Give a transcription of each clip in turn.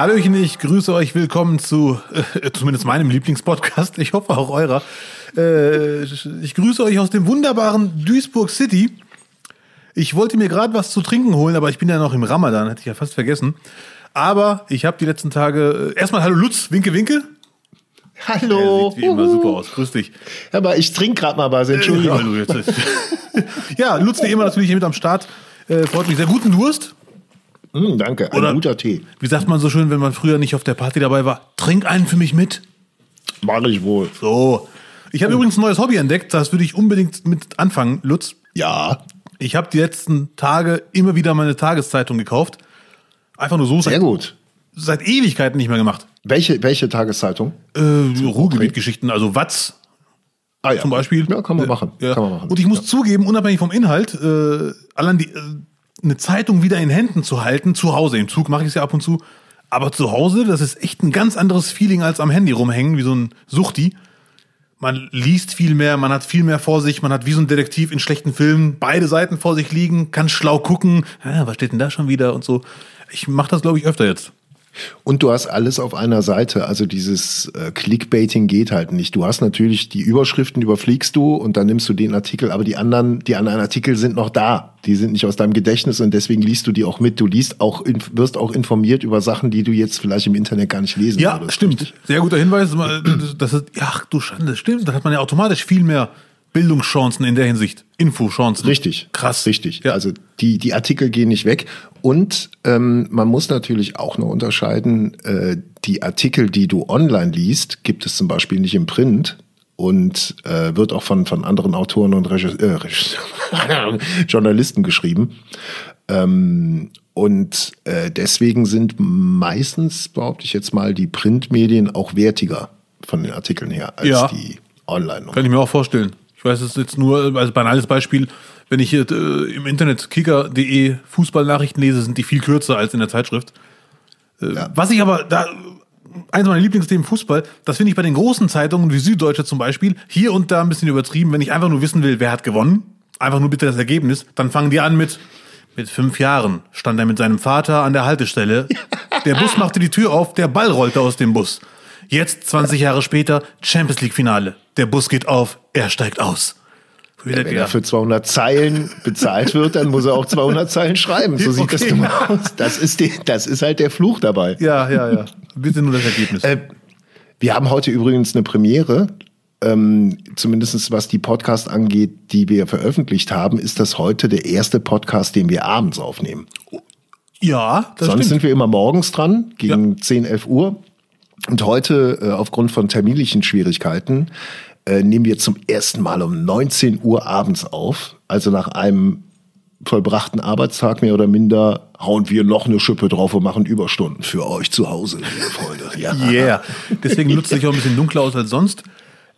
Hallöchen, ich grüße euch. Willkommen zu äh, zumindest meinem Lieblingspodcast. Ich hoffe auch eurer. Äh, ich grüße euch aus dem wunderbaren Duisburg City. Ich wollte mir gerade was zu trinken holen, aber ich bin ja noch im Ramadan, hätte ich ja fast vergessen. Aber ich habe die letzten Tage. Äh, erstmal Hallo Lutz, winke, winke. Hallo. Er sieht wie immer super aus. Grüß dich. Aber ich trinke gerade mal was, Entschuldigung. Hallo, jetzt ist- ja, Lutz wie immer natürlich hier mit am Start. Äh, freut mich sehr. Guten Durst. Mm, danke, ein Oder- guter Tee. Wie sagt man so schön, wenn man früher nicht auf der Party dabei war? Trink einen für mich mit. Mach ich wohl. So. Ich habe übrigens ein neues Hobby entdeckt, das würde ich unbedingt mit anfangen, Lutz. Ja, Ich habe die letzten Tage immer wieder meine Tageszeitung gekauft. Einfach nur so sehr seit, gut. seit Ewigkeiten nicht mehr gemacht. Welche, welche Tageszeitung? Äh, Ruhrgebietgeschichten, also Watz Ah ja. zum Beispiel. Ja, kann man machen. Ja. Kann man machen. Und ich muss zugeben, unabhängig vom Inhalt, äh, allein die, äh, eine Zeitung wieder in Händen zu halten, zu Hause, im Zug mache ich es ja ab und zu, aber zu Hause, das ist echt ein ganz anderes Feeling als am Handy rumhängen, wie so ein Suchti. Man liest viel mehr, man hat viel mehr vor sich, man hat wie so ein Detektiv in schlechten Filmen beide Seiten vor sich liegen, kann schlau gucken, ah, was steht denn da schon wieder und so. Ich mache das, glaube ich, öfter jetzt. Und du hast alles auf einer Seite. Also dieses äh, Clickbaiting geht halt nicht. Du hast natürlich die Überschriften, überfliegst du und dann nimmst du den Artikel, aber die anderen, die anderen Artikel sind noch da. Die sind nicht aus deinem Gedächtnis und deswegen liest du die auch mit. Du liest auch, wirst auch informiert über Sachen, die du jetzt vielleicht im Internet gar nicht lesen Ja, würdest. stimmt. Sehr guter Hinweis. Das ist, ach du Schande, stimmt. Da hat man ja automatisch viel mehr Bildungschancen in der Hinsicht. Infochancen. Richtig. Krass. Richtig. Ja. Also die, die Artikel gehen nicht weg. Und ähm, man muss natürlich auch noch unterscheiden, äh, die Artikel, die du online liest, gibt es zum Beispiel nicht im Print und äh, wird auch von, von anderen Autoren und Regis äh, Regis Journalisten geschrieben. Ähm, und äh, deswegen sind meistens, behaupte ich jetzt mal, die Printmedien auch wertiger von den Artikeln her als Ja. die online. Kann ich mir auch vorstellen. Ich weiß es jetzt nur als banales Beispiel. Wenn ich hier, äh, im Internet kicker.de Fußballnachrichten lese, sind die viel kürzer als in der Zeitschrift. Äh, Was ich aber da, eins meiner Lieblingsthemen Fußball, das finde ich bei den großen Zeitungen wie Süddeutsche zum Beispiel hier und da ein bisschen übertrieben. Wenn ich einfach nur wissen will, wer hat gewonnen, einfach nur bitte das Ergebnis, dann fangen die an mit, mit fünf Jahren stand er mit seinem Vater an der Haltestelle. Der Bus machte die Tür auf, der Ball rollte aus dem Bus. Jetzt, 20 Jahre später, Champions League Finale. Der Bus geht auf, er steigt aus. Wieder, Wenn er für 200 Zeilen bezahlt wird, dann muss er auch 200 Zeilen schreiben. So sieht das Okay. nun mal aus. Das ist, die, das ist halt der Fluch dabei. ja, ja, ja. Bitte nur das Ergebnis. Äh, wir haben heute übrigens eine Premiere. Ähm, zumindest was die Podcast angeht, die wir veröffentlicht haben, ist das heute der erste Podcast, den wir abends aufnehmen. ja, das Sonst stimmt. sind wir immer morgens dran, gegen 10, 11 Uhr. Und heute, äh, aufgrund von terminlichen Schwierigkeiten, äh, nehmen wir zum ersten Mal um 19 Uhr abends auf. Also nach einem vollbrachten Arbeitstag mehr oder minder hauen wir noch eine Schippe drauf und machen Überstunden für euch zu Hause, liebe Freunde. Ja. Yeah. Deswegen nutzt sich auch ein bisschen dunkler aus als sonst.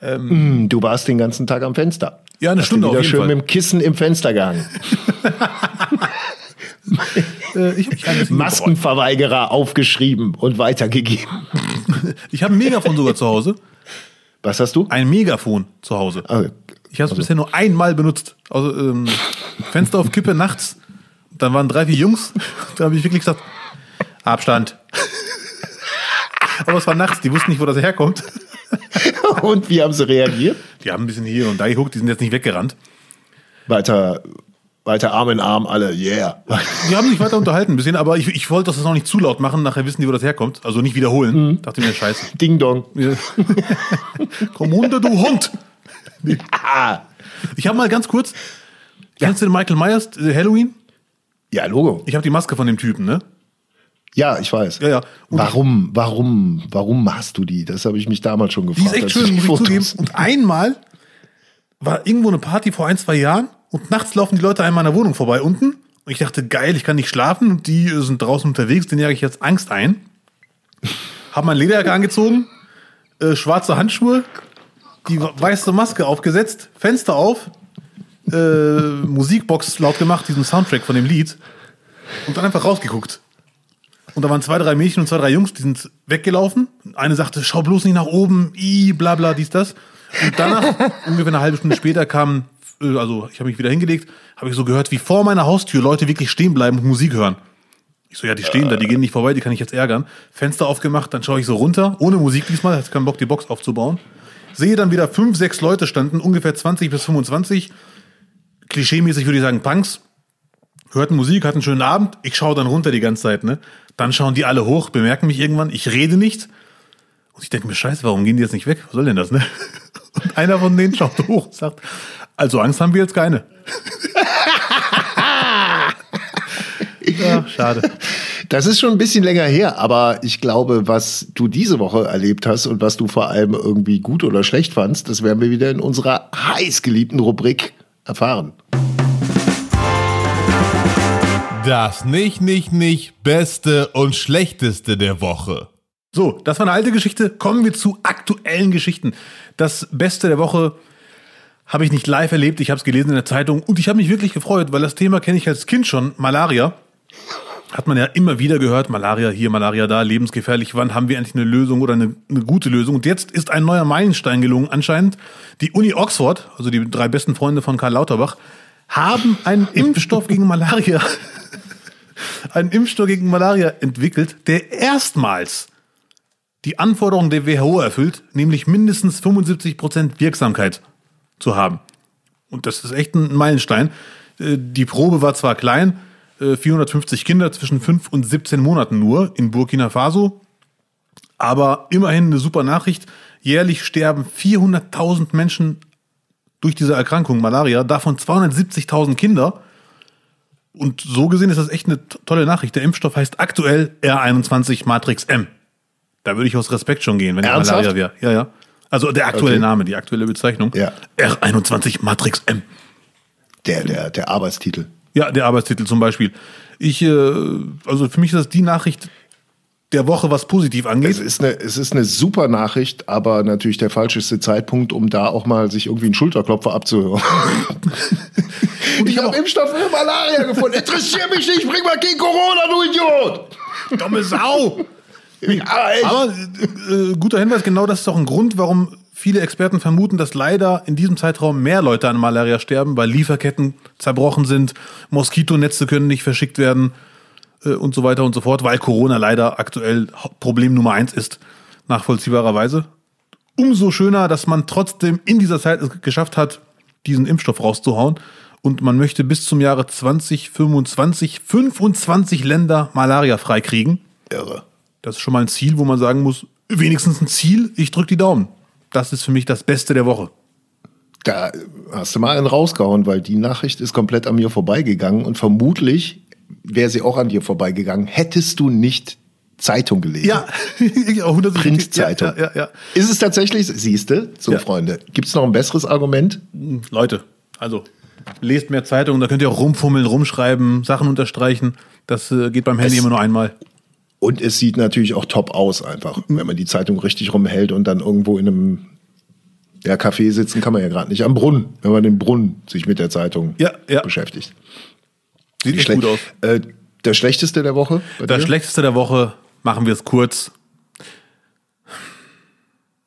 Hm, Du warst den ganzen Tag am Fenster. Ja, eine Hast Stunde wieder auf jeden schön Fall. mit dem Kissen im Fenster gehangen. Äh, Maskenverweigerer aufgeschrieben und weitergegeben. Ich habe ein Megafon sogar zu Hause. Was hast du? Ein Megafon zu Hause. Ah, Ich habe es bisher nur einmal benutzt. Also ähm, Fenster auf Kippe nachts. Dann waren drei, vier Jungs. Da habe ich wirklich gesagt, Abstand. Aber es war nachts, die wussten nicht, wo das herkommt. Und wie haben sie reagiert? Die haben ein bisschen hier und da geguckt, die sind jetzt nicht weggerannt. Weiter, weiter Arm in Arm, alle, yeah. Die haben sich weiter unterhalten ein bisschen, aber ich, ich wollte das noch nicht zu laut machen, nachher wissen die, wo das herkommt. Also nicht wiederholen. Dachte mir, scheiße. Ding Dong. Ja. Komm runter, du Hund! Ah. Ich habe mal ganz kurz, kennst du den Michael Myers, äh, Halloween? Ja, Logo. Ich habe die Maske von dem Typen, ne? Ja, ich weiß. Ja, ja. Und warum, warum, warum hast du die? Das habe ich mich damals schon Die gefragt. ist echt schön, ich muss ich zugeben. Und einmal war irgendwo eine Party vor ein, zwei Jahren und nachts laufen die Leute in meiner Wohnung vorbei unten. Und ich dachte, geil, ich kann nicht schlafen und die äh, sind draußen unterwegs, denen jage ich jetzt Angst ein. Hab mein Lederjacke angezogen, äh, schwarze Handschuhe, die weiße Maske aufgesetzt, Fenster auf, äh, Musikbox laut gemacht, diesen Soundtrack von dem Lied und dann einfach rausgeguckt. Und da waren zwei, drei Mädchen und zwei, drei Jungs, die sind weggelaufen. Eine sagte, schau bloß nicht nach oben, i, bla bla, dies, das. Und danach, ungefähr eine halbe Stunde später, kam, äh, also ich habe mich wieder hingelegt, habe ich so gehört, wie vor meiner Haustür Leute wirklich stehen bleiben und Musik hören. Ich so, ja, die stehen da, die gehen nicht vorbei, die kann ich jetzt ärgern. Fenster aufgemacht, dann schaue ich so runter, ohne Musik diesmal, hatte keinen Bock, die Box aufzubauen. Sehe dann wieder fünf, sechs Leute standen, ungefähr 20 bis 25. Klischeemäßig würde ich sagen Punks. Hörten Musik, hatten einen schönen Abend. Ich schaue dann runter die ganze Zeit, ne? Dann schauen die alle hoch, bemerken mich irgendwann. Ich rede nicht. Und ich denke mir, scheiße, warum gehen die jetzt nicht weg? Was soll denn das, ne? Und einer von denen schaut hoch und sagt, also Angst haben wir jetzt keine. ja, schade. Das ist schon ein bisschen länger her, aber ich glaube, was du diese Woche erlebt hast und was du vor allem irgendwie gut oder schlecht fandst, das werden wir wieder in unserer heißgeliebten Rubrik erfahren. Das nicht, nicht, nicht Beste und Schlechteste der Woche. So, das war eine alte Geschichte. Kommen wir zu aktuellen Geschichten. Das Beste der Woche habe ich nicht live erlebt. Ich habe es gelesen in der Zeitung und ich habe mich wirklich gefreut, weil das Thema kenne ich als Kind schon. Malaria. Hat man ja immer wieder gehört, Malaria hier, Malaria da, lebensgefährlich. Wann haben wir endlich eine Lösung oder eine, eine gute Lösung? Und jetzt ist ein neuer Meilenstein gelungen anscheinend. Die Uni Oxford, also die drei besten Freunde von Karl Lauterbach, haben einen Impfstoff gegen Malaria, einen Impfstoff gegen Malaria entwickelt, der erstmals die Anforderungen der WHO erfüllt, nämlich mindestens 75 Prozent Wirksamkeit zu haben. Und das ist echt ein Meilenstein. Äh, Die Probe war zwar klein, äh, 450 Kinder zwischen 5 und 17 Monaten nur in Burkina Faso, aber immerhin eine super Nachricht. Jährlich sterben 400.000 Menschen durch diese Erkrankung Malaria, davon 270.000 Kinder. Und so gesehen ist das echt eine to- tolle Nachricht. Der Impfstoff heißt aktuell R21 Matrix M. Da würde ich aus Respekt schon gehen, wenn ich? Malaria wäre. Ja, ja. Also der aktuelle Okay. Name, die aktuelle Bezeichnung. Ja. R21 Matrix M. Der, der, der Arbeitstitel. Ja, der Arbeitstitel zum Beispiel. Ich, äh, also für mich ist das die Nachricht der Woche, was positiv angeht. Es ist, eine, es ist eine super Nachricht, aber natürlich der falscheste Zeitpunkt, um da auch mal sich irgendwie einen Schulterklopfer abzuhören. ich habe Impfstoff für Malaria gefunden. Interessiert mich nicht, bring mal gegen Corona, du Idiot! Dumme Sau! Ja. Aber äh, guter Hinweis, genau das ist auch ein Grund, warum viele Experten vermuten, dass leider in diesem Zeitraum mehr Leute an Malaria sterben, weil Lieferketten zerbrochen sind, Moskitonetze können nicht verschickt werden äh, und so weiter und so fort, weil Corona leider aktuell Problem Nummer eins ist, nachvollziehbarerweise. Umso schöner, dass man trotzdem in dieser Zeit es geschafft hat, diesen Impfstoff rauszuhauen. Und man möchte bis zum Jahre 2025 25 Länder Malaria freikriegen. Irre. Das ist schon mal ein Ziel, wo man sagen muss, wenigstens ein Ziel, ich drücke die Daumen. Das ist für mich das Beste der Woche. Da hast du mal einen rausgehauen, weil die Nachricht ist komplett an mir vorbeigegangen und vermutlich wäre sie auch an dir vorbeigegangen. Hättest du nicht Zeitung gelesen? Ja, ich auch 100 Printzeitung. Ja, ja, ja, Ist es tatsächlich, siehste, so Ja. Freunde, gibt es noch ein besseres Argument? ja. Leute, also lest mehr Zeitungen, da könnt ihr auch rumfummeln, rumschreiben, Sachen unterstreichen. Das äh, geht beim Handy Es- immer nur einmal. Und es sieht natürlich auch top aus, einfach, wenn man die Zeitung richtig rumhält und dann irgendwo in einem ja, Café sitzen kann man ja gerade nicht. Am Brunnen, wenn man den Brunnen sich mit der Zeitung Ja, ja. beschäftigt. Sieht Schle- gut aus. Äh, der schlechteste der Woche? Das dir? Schlechteste der Woche, machen wir es kurz.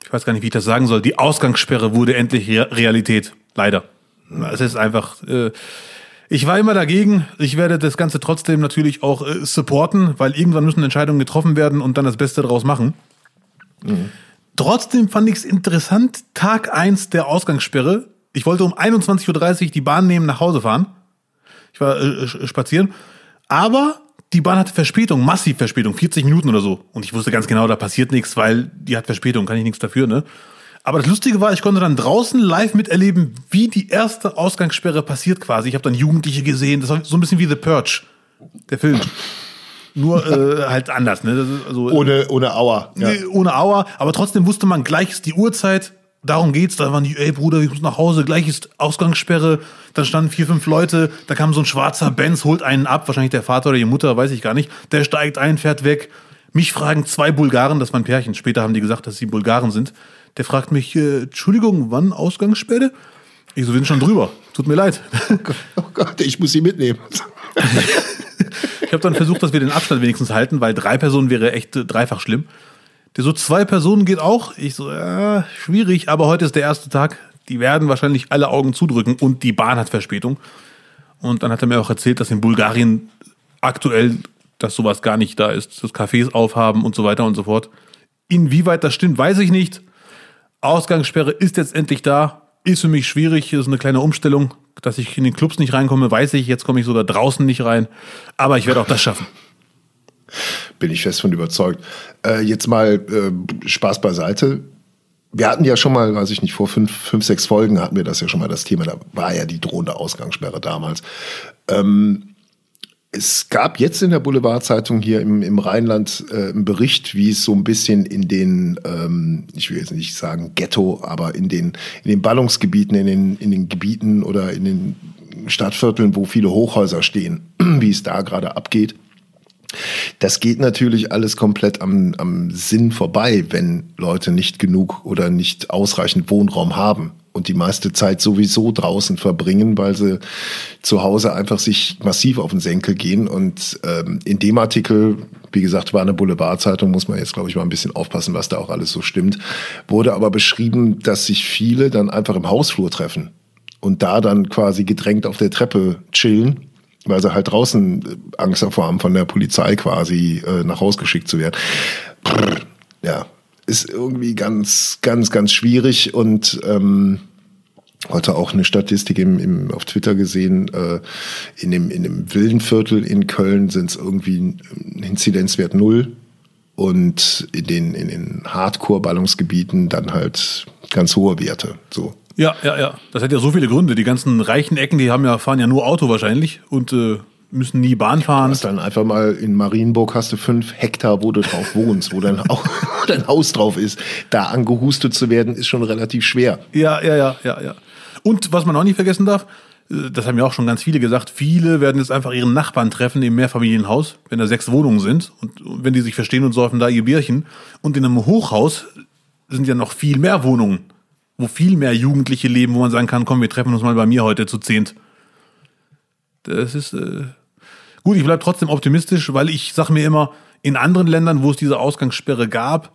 Ich weiß gar nicht, wie ich das sagen soll. Die Ausgangssperre wurde endlich Re Realität. Leider. Es ist einfach. Äh, ich war immer dagegen. Ich werde das Ganze trotzdem natürlich auch äh, supporten, weil irgendwann müssen Entscheidungen getroffen werden und dann das Beste daraus machen. Trotzdem fand ich es interessant, Tag 1 der Ausgangssperre. Ich wollte um 21.30 Uhr die Bahn nehmen, nach Hause fahren. Ich war äh, spazieren. Aber die Bahn hatte Verspätung, massiv Verspätung, 40 Minuten oder so. Und ich wusste ganz genau, da passiert nichts, weil die hat Verspätung, kann ich nichts dafür, ne? Aber das Lustige war, ich konnte dann draußen live miterleben, wie die erste Ausgangssperre passiert quasi. Ich habe dann Jugendliche gesehen, das war so ein bisschen wie The Purge, der Film. Nur äh, halt anders, ne? Also, Ohne, ohne Auer. Ja. Nee, ohne Auer, aber trotzdem wusste man, gleich ist die Uhrzeit, darum geht's. Da waren die, ey Bruder, ich muss nach Hause, gleich ist Ausgangssperre. Dann standen vier, fünf Leute, da kam so ein schwarzer Benz, holt einen ab, wahrscheinlich der Vater oder die Mutter, weiß ich gar nicht. Der steigt ein, fährt weg. Mich fragen zwei Bulgaren, das waren Pärchen, später haben die gesagt, dass sie Bulgaren sind. Der fragt mich, äh, Entschuldigung, wann Ausgangssperre? Ich so, wir sind schon drüber. Tut mir leid. Oh Gott, ich muss sie mitnehmen. Ich habe dann versucht, dass wir den Abstand wenigstens halten, weil drei Personen wäre echt äh, dreifach schlimm. Der so zwei Personen geht auch. Ich so, ja, schwierig, aber heute ist der erste Tag. Die werden wahrscheinlich alle Augen zudrücken und die Bahn hat Verspätung. Und dann hat er mir auch erzählt, dass in Bulgarien aktuell dass sowas gar nicht da ist, dass Cafés aufhaben und so weiter und so fort. Inwieweit das stimmt, weiß ich nicht. Ausgangssperre ist jetzt endlich da. Ist für mich schwierig, ist eine kleine Umstellung, dass ich in den Clubs nicht reinkomme, weiß ich. Jetzt komme ich sogar draußen nicht rein. Aber ich werde auch das schaffen. Bin ich fest von überzeugt. Äh, jetzt mal äh, Spaß beiseite. Wir hatten ja schon mal, weiß ich nicht, vor fünf, fünf, sechs Folgen hatten wir das ja schon mal das Thema. Da war ja die drohende Ausgangssperre damals. Ähm, es gab jetzt in der Boulevardzeitung hier im, im Rheinland äh, einen Bericht, wie es so ein bisschen in den, ähm, ich will jetzt nicht sagen Ghetto, aber in den, in den Ballungsgebieten, in den, in den Gebieten oder in den Stadtvierteln, wo viele Hochhäuser stehen, wie es da gerade abgeht. Das geht natürlich alles komplett am, am Sinn vorbei, wenn Leute nicht genug oder nicht ausreichend Wohnraum haben und die meiste Zeit sowieso draußen verbringen, weil sie zu Hause einfach sich massiv auf den Senkel gehen. Und ähm, in dem Artikel, wie gesagt, war eine Boulevardzeitung, muss man jetzt, glaube ich, mal ein bisschen aufpassen, was da auch alles so stimmt, wurde aber beschrieben, dass sich viele dann einfach im Hausflur treffen und da dann quasi gedrängt auf der Treppe chillen weil sie halt draußen Angst davor haben, von der Polizei quasi äh, nach Hause geschickt zu werden. Ja, ist irgendwie ganz, ganz, ganz schwierig und ähm, heute auch eine Statistik im, im, auf Twitter gesehen, äh, in, dem, in dem wilden Viertel in Köln sind es irgendwie ein Inzidenzwert null und in den, in den Hardcore-Ballungsgebieten dann halt ganz hohe Werte. So. Ja, ja, ja. Das hat ja so viele Gründe. Die ganzen reichen Ecken, die haben ja, fahren ja nur Auto wahrscheinlich und äh, müssen nie Bahn fahren. Du hast dann einfach mal in Marienburg hast du fünf Hektar, wo du drauf wohnst, wo dein, dein Haus drauf ist. Da angehustet zu werden, ist schon relativ schwer. Ja, ja, ja, ja, ja. Und was man auch nicht vergessen darf, äh, das haben ja auch schon ganz viele gesagt, viele werden jetzt einfach ihren Nachbarn treffen im Mehrfamilienhaus, wenn da sechs Wohnungen sind und wenn die sich verstehen und säufen da ihr Bierchen. Und in einem Hochhaus sind ja noch viel mehr Wohnungen, wo viel mehr Jugendliche leben, wo man sagen kann, komm, wir treffen uns mal bei mir heute zu zehnt. Das ist äh, gut. Ich bleibe trotzdem optimistisch, weil ich sage mir immer, in anderen Ländern, wo es diese Ausgangssperre gab,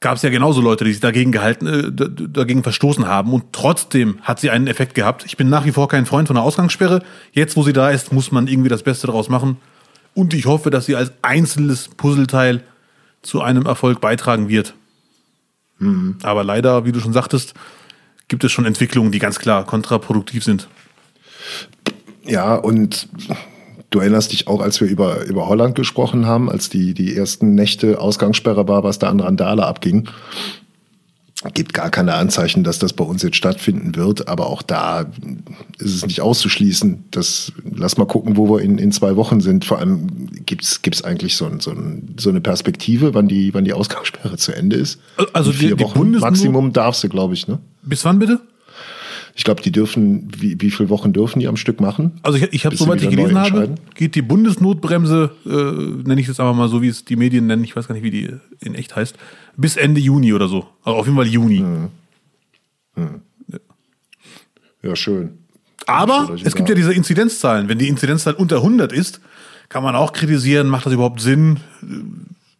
gab es ja genauso Leute, die sich dagegen gehalten, äh, dagegen verstoßen haben und trotzdem hat sie einen Effekt gehabt. Ich bin nach wie vor kein Freund von der Ausgangssperre. Jetzt, wo sie da ist, muss man irgendwie das Beste daraus machen. Und ich hoffe, dass sie als einzelnes Puzzleteil zu einem Erfolg beitragen wird. Mhm. Aber leider, wie du schon sagtest, gibt es schon Entwicklungen, die ganz klar kontraproduktiv sind. Ja, und du erinnerst dich auch, als wir über, über Holland gesprochen haben, als die, die ersten Nächte Ausgangssperre war, was da an Randale abging. Gibt gar keine Anzeichen, dass das bei uns jetzt stattfinden wird, aber auch da ist es nicht auszuschließen. Das, lass mal gucken, wo wir in, in zwei Wochen sind. Vor allem gibt es eigentlich so, ein, so, ein, so eine Perspektive, wann die, wann die Ausgangssperre zu Ende ist. Also die, vier die Wochen Maximum darfst du, glaube ich. Ne? Bis wann bitte? Ich glaube, die dürfen, wie, wie viele Wochen dürfen die am Stück machen? Also ich, ich habe, soweit ich gelesen habe, geht die Bundesnotbremse, äh, nenne ich das einfach mal so, wie es die Medien nennen, ich weiß gar nicht, wie die in echt heißt, bis Ende Juni oder so. Also auf jeden Fall Juni. Hm. Hm. Ja. ja, schön. Aber es gibt ja diese Inzidenzzahlen. Wenn die Inzidenzzahl unter 100 ist, kann man auch kritisieren, macht das überhaupt Sinn?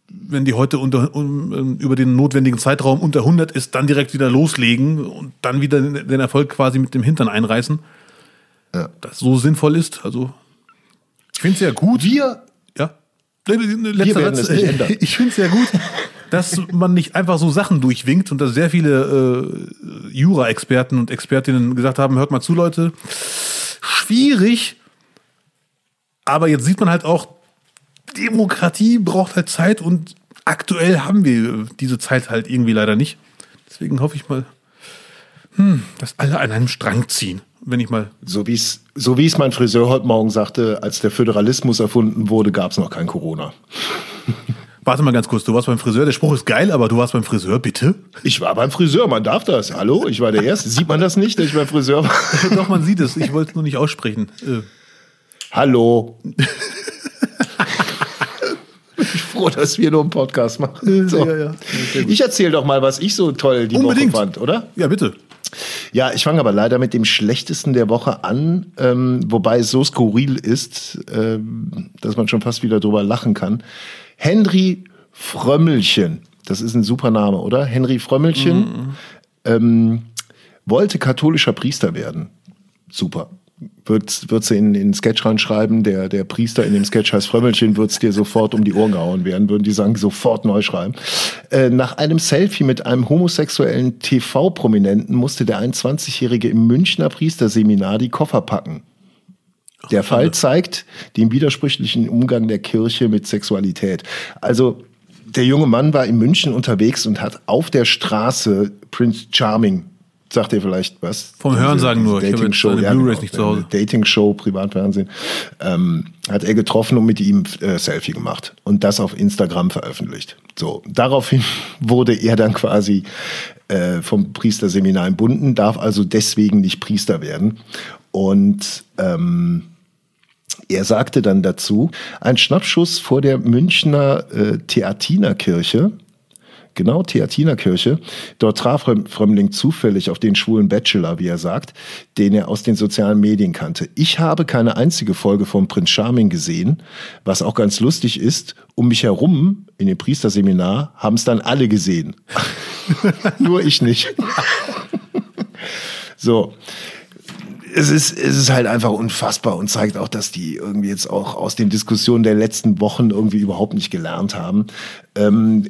Wenn die heute unter, um, über den notwendigen Zeitraum unter 100 ist, dann direkt wieder loslegen und dann wieder den Erfolg quasi mit dem Hintern einreißen. Ja. Das so sinnvoll ist. Also, ich finde es ja gut. Wir, ja, letzter wir Satz. Ich finde es ja gut, dass man nicht einfach so Sachen durchwinkt und dass sehr viele äh, Jura-Experten und Expertinnen gesagt haben: Hört mal zu, Leute, schwierig. Aber jetzt sieht man halt auch, Demokratie braucht halt Zeit und aktuell haben wir diese Zeit halt irgendwie leider nicht. Deswegen hoffe ich mal, hm, dass alle an einem Strang ziehen. Wenn ich mal. So wie es so wie es mein Friseur heute Morgen sagte, als der Föderalismus erfunden wurde, gab es noch kein Corona. Warte mal ganz kurz, du warst beim Friseur. Der Spruch ist geil, aber du warst beim Friseur, bitte? Ich war beim Friseur, man darf das. Hallo, ich war der Erste. Sieht man das nicht, dass ich beim Friseur war? Doch, man sieht es. Ich wollte es nur nicht aussprechen. Äh. Hallo. ich froh, dass wir nur einen Podcast machen. So. Ja, ja. Ich erzähle doch mal, was ich so toll die Unbedingt. Woche fand, oder? Ja, bitte. Ja, ich fange aber leider mit dem schlechtesten der Woche an, ähm, wobei es so skurril ist, ähm, dass man schon fast wieder drüber lachen kann. Henry Frömmelchen, das ist ein super Name, oder? Henry Frömmelchen mhm. ähm, wollte katholischer Priester werden. Super. Wird, wird sie in, in den Sketch reinschreiben, der, der Priester in dem Sketch heißt Frömmelchen, wird es dir sofort um die Ohren gehauen werden, würden die sagen, sofort neu schreiben. Äh, nach einem Selfie mit einem homosexuellen TV-Prominenten musste der 21-Jährige im Münchner Priesterseminar die Koffer packen. Der Fall zeigt den widersprüchlichen Umgang der Kirche mit Sexualität. Also der junge Mann war in München unterwegs und hat auf der Straße Prince Charming sagt ihr vielleicht was? Vom Hörensagen nur. Ich habe ja, Blu-rays genau, nicht zu Hause. Dating-Show, Privatfernsehen, ähm, hat er getroffen und mit ihm äh, Selfie gemacht und das auf Instagram veröffentlicht. So, daraufhin wurde er dann quasi äh, vom Priesterseminar entbunden, darf also deswegen nicht Priester werden. Und ähm, er sagte dann dazu, ein Schnappschuss vor der Münchner äh, Theatinerkirche, genau Theatinerkirche, dort traf Fröm- Frömmling zufällig auf den schwulen Bachelor, wie er sagt, den er aus den sozialen Medien kannte. Ich habe keine einzige Folge von Prinz Charming gesehen, was auch ganz lustig ist, um mich herum in dem Priesterseminar haben es dann alle gesehen. Nur ich nicht. so es ist, es ist halt einfach unfassbar und zeigt auch, dass die irgendwie jetzt auch aus den Diskussionen der letzten Wochen irgendwie überhaupt nicht gelernt haben. Ähm,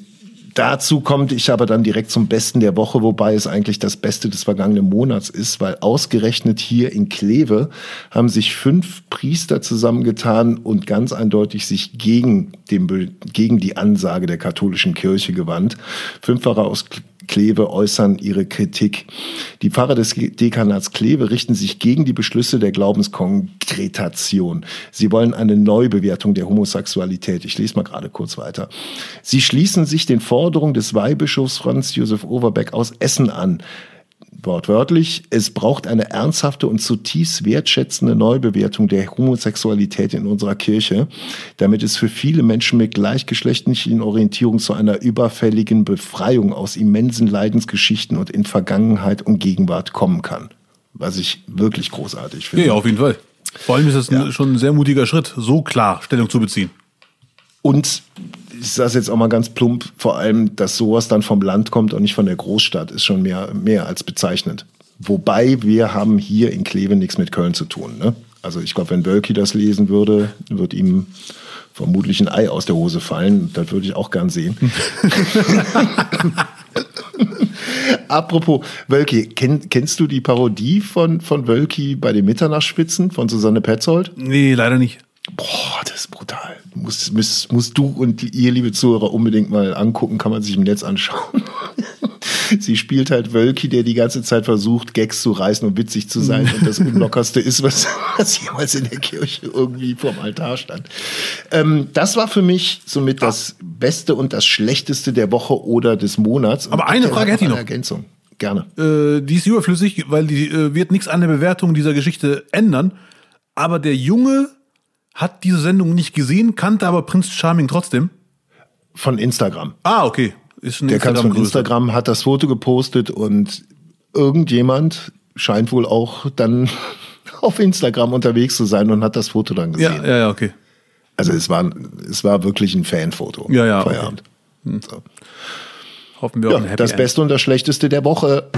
dazu kommt ich aber dann direkt zum Besten der Woche, wobei es eigentlich das Beste des vergangenen Monats ist, weil ausgerechnet hier in Kleve haben sich fünf Priester zusammengetan und ganz eindeutig sich gegen, Be- gegen die Ansage der katholischen Kirche gewandt. Fünf Pfarrer aus Kleve äußern ihre Kritik. Die Pfarrer des Dekanats Kleve richten sich gegen die Beschlüsse der Glaubenskongretation. Sie wollen eine Neubewertung der Homosexualität. Ich lese mal gerade kurz weiter. Sie schließen sich den Forderungen des Weihbischofs Franz Josef Overbeck aus Essen an. Wortwörtlich, es braucht eine ernsthafte und zutiefst wertschätzende Neubewertung der Homosexualität in unserer Kirche, damit es für viele Menschen mit gleichgeschlechtlichen Orientierung zu einer überfälligen Befreiung aus immensen Leidensgeschichten und in Vergangenheit und Gegenwart kommen kann. Was ich wirklich großartig Ja, finde. ja, auf jeden Fall. Vor allem ist das ein, schon ein sehr mutiger Schritt, so klar Stellung zu beziehen. Und ich sage jetzt auch mal ganz plump, vor allem, dass sowas dann vom Land kommt und nicht von der Großstadt, ist schon mehr, mehr als bezeichnend. Wobei wir haben hier in Kleve nichts mit Köln zu tun. Ne? Also ich glaube, wenn Wölki das lesen würde, wird ihm vermutlich ein Ei aus der Hose fallen. Das würde ich auch gern sehen. Apropos Wölki, kenn, kennst du die Parodie von, von Wölki bei den Mitternachtsspitzen von Susanne Petzold? Nee, leider nicht. Boah, das ist brutal. Muss, muss, musst du und ihr, liebe Zuhörer, unbedingt mal angucken, kann man sich im Netz anschauen. Sie spielt halt Wölki, der die ganze Zeit versucht, Gags zu reißen und witzig zu sein und das Unlockerste ist, was, was jemals in der Kirche irgendwie vorm Altar stand. Ähm, das war für mich somit das Beste und das Schlechteste der Woche oder des Monats. Und Aber eine Frage hätte ich eine noch. Ergänzung. Gerne. Äh, die ist überflüssig, weil die äh, wird nichts an der Bewertung dieser Geschichte ändern. Aber der Junge hat diese Sendung nicht gesehen, kannte aber Prinz Charming trotzdem. Von Instagram. Ah, okay. Ist Der kann von. Instagram, hat das Foto gepostet und irgendjemand scheint wohl auch dann auf Instagram unterwegs zu sein und hat das Foto dann Ja, gesehen. ja, ja, okay. Also es war, es war wirklich ein Fanfoto. Ja, ja, okay. Feierabend. So. Hoffen wir Ja, ein Happy das End. Beste und das Schlechteste der Woche.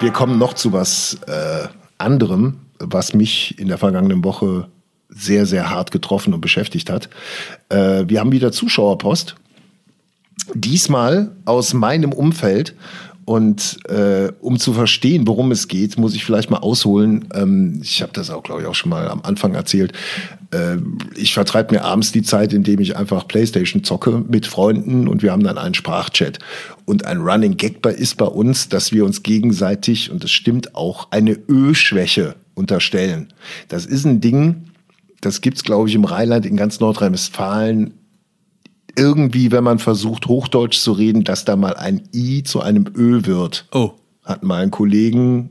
Wir kommen noch zu was äh, anderem, was mich in der vergangenen Woche sehr, sehr hart getroffen und beschäftigt hat. Äh, wir haben wieder Zuschauerpost. Diesmal aus meinem Umfeld. Und äh, um zu verstehen, worum es geht, muss ich vielleicht mal ausholen. Ähm, ich habe das auch, glaube ich, auch schon mal am Anfang erzählt. Äh, ich vertreibe mir abends die Zeit, indem ich einfach Playstation zocke mit Freunden und wir haben dann einen Sprachchat. Und ein Running Gag ist bei uns, dass wir uns gegenseitig, und das stimmt auch, eine Ö-Schwäche unterstellen. Das ist ein Ding, das gibt's glaube ich, im Rheinland, in ganz Nordrhein-Westfalen irgendwie, wenn man versucht, Hochdeutsch zu reden, dass da mal ein I zu einem Ö wird. Oh. Hat mal einen Kollegen,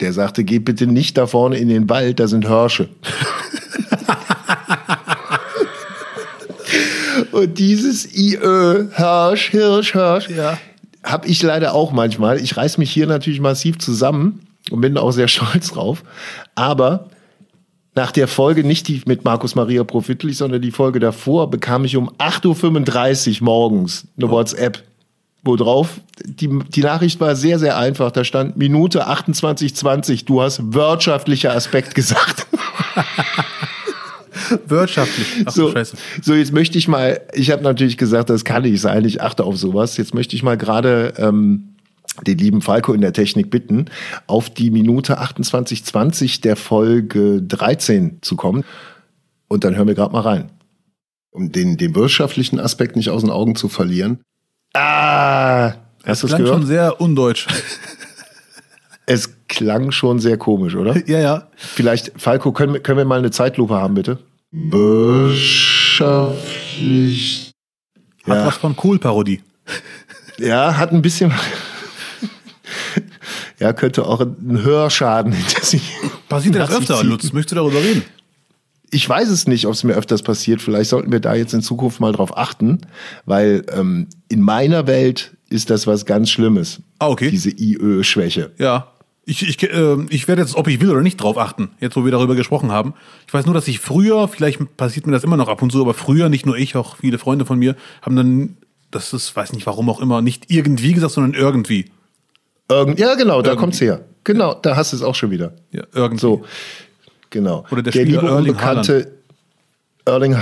der sagte, geht bitte nicht da vorne in den Wald, da sind Hirsche. Und dieses IÖ, Hirsch, Hirsch, Hirsch, Ja. habe ich leider auch manchmal. Ich reiß mich hier natürlich massiv zusammen und bin auch sehr stolz drauf. Aber nach der Folge, nicht die mit Markus Maria Profitlich, sondern die Folge davor, bekam ich um 8.35 Uhr morgens eine WhatsApp. wo drauf, die, die Nachricht war sehr, sehr einfach. Da stand Minute 28,20. Du hast wirtschaftlicher Aspekt gesagt. Wirtschaftlich. Ach so, so. Scheiße. so, jetzt möchte ich mal, ich habe natürlich gesagt, das kann nicht sein, ich achte auf sowas. Jetzt möchte ich mal gerade ähm, den lieben Falco in der Technik bitten, auf die Minute 28,20 der Folge 13 zu kommen. Und dann hören wir gerade mal rein. Um den, den wirtschaftlichen Aspekt nicht aus den Augen zu verlieren. Ah, hast du es Klang gehört? schon sehr undeutsch. Es klang schon sehr komisch, oder? ja, ja. Vielleicht, Falco, können, wir- können wir mal eine Zeitlupe haben, bitte? Wirtschaftlich. Hat Ja. was von Kohl-Parodie. Ja, hat ein bisschen. Ja, könnte auch ein Hörschaden hinter sich. Passiert das öfter. Lutz? Möchtest du darüber reden? Ich weiß es nicht, ob es mir öfters passiert. Vielleicht sollten wir da jetzt in Zukunft mal drauf achten, weil ähm, in meiner Welt ist das was ganz Schlimmes. Ah, okay. Diese IÖ-Schwäche. Ja. Ich, ich, äh, ich werde jetzt, ob ich will oder nicht, drauf achten, jetzt wo wir darüber gesprochen haben. Ich weiß nur, dass ich früher, vielleicht passiert mir das immer noch ab und zu, aber früher, nicht nur ich, auch viele Freunde von mir, haben dann, das ist, weiß nicht warum auch immer, nicht irgendwie gesagt, sondern irgendwie. Irgend ja, genau, da Irgendwie. komm's her. Genau, da hast du es auch schon wieder. Ja, irgendwie. So, genau. Oder der Spieler Erling Unbekannte, Erling,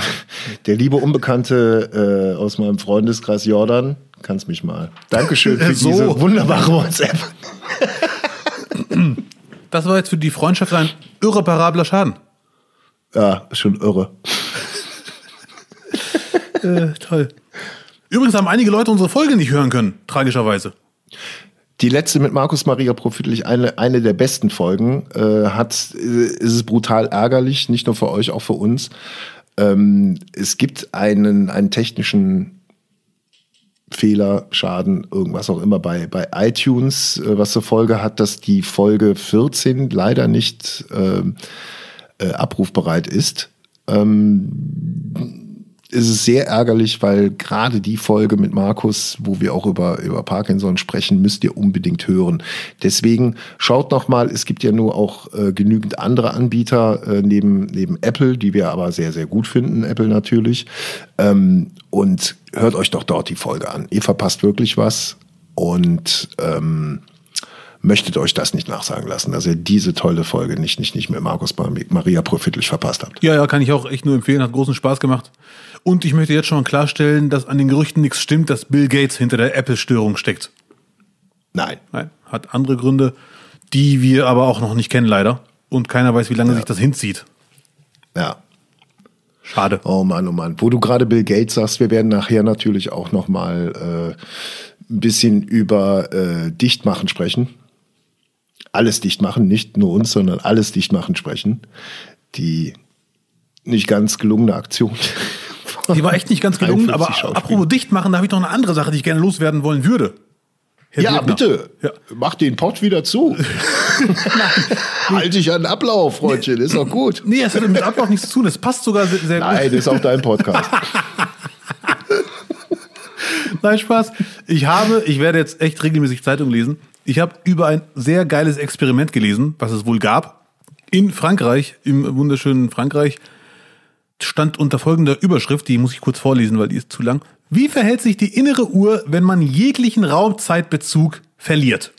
der liebe Unbekannte äh, aus meinem Freundeskreis Jordan, kannst mich mal. Dankeschön für So. diese wunderbare WhatsApp. Das war jetzt für die Freundschaft ein irreparabler Schaden. Ja, schon irre. Äh, toll. Übrigens haben einige Leute unsere Folge nicht hören können, tragischerweise. Die letzte mit Markus Maria Profitlich, eine, eine der besten Folgen, äh, hat, äh, ist es brutal ärgerlich, nicht nur für euch, auch für uns. Ähm, es gibt einen, einen technischen Fehler, Schaden, irgendwas auch immer bei, bei iTunes, äh, was zur Folge hat, dass die Folge 14 leider nicht ähm, äh, abrufbereit ist. Ähm, es ist sehr ärgerlich, weil gerade die Folge mit Markus, wo wir auch über, über Parkinson sprechen, müsst ihr unbedingt hören. Deswegen schaut noch mal, es gibt ja nur auch äh, genügend andere Anbieter äh, neben, neben Apple, die wir aber sehr, sehr gut finden, Apple natürlich. Ähm, und hört euch doch dort die Folge an. Ihr verpasst wirklich was und ähm, möchtet euch das nicht nachsagen lassen, dass ihr diese tolle Folge nicht, nicht, nicht mit Markus Maria Profitlich verpasst habt. Ja, ja, kann ich auch echt nur empfehlen, hat großen Spaß gemacht. Und ich möchte jetzt schon mal klarstellen, dass an den Gerüchten nichts stimmt, dass Bill Gates hinter der Apple-Störung steckt. Nein. Nein, hat andere Gründe, die wir aber auch noch nicht kennen, leider. Und keiner weiß, wie lange sich das hinzieht. Ja. Schade. Oh Mann, oh Mann. Wo du gerade Bill Gates sagst, wir werden nachher natürlich auch noch mal äh, ein bisschen über äh, Dichtmachen sprechen. Alles dicht machen, nicht nur uns, sondern alles dicht machen sprechen. Die nicht ganz gelungene Aktion. Die war echt nicht ganz gelungen, 53 aber apropos dicht machen, da habe ich noch eine andere Sache, die ich gerne loswerden wollen würde. Herr Ja, Debner. bitte. Ja. Mach den Pott wieder zu. halt dich an den Ablauf, Freundchen. Ist doch gut. Nee, es hat mit Ablauf nichts zu tun. Es passt sogar sehr, sehr Nein, das ist auch dein Podcast. Nein, Spaß. Ich habe, ich werde jetzt echt regelmäßig Zeitung lesen. Ich habe über ein sehr geiles Experiment gelesen, was es wohl gab. In Frankreich, im wunderschönen Frankreich, stand unter folgender Überschrift, die muss ich kurz vorlesen, weil die ist zu lang. Wie verhält sich die innere Uhr, wenn man jeglichen Raumzeitbezug verliert?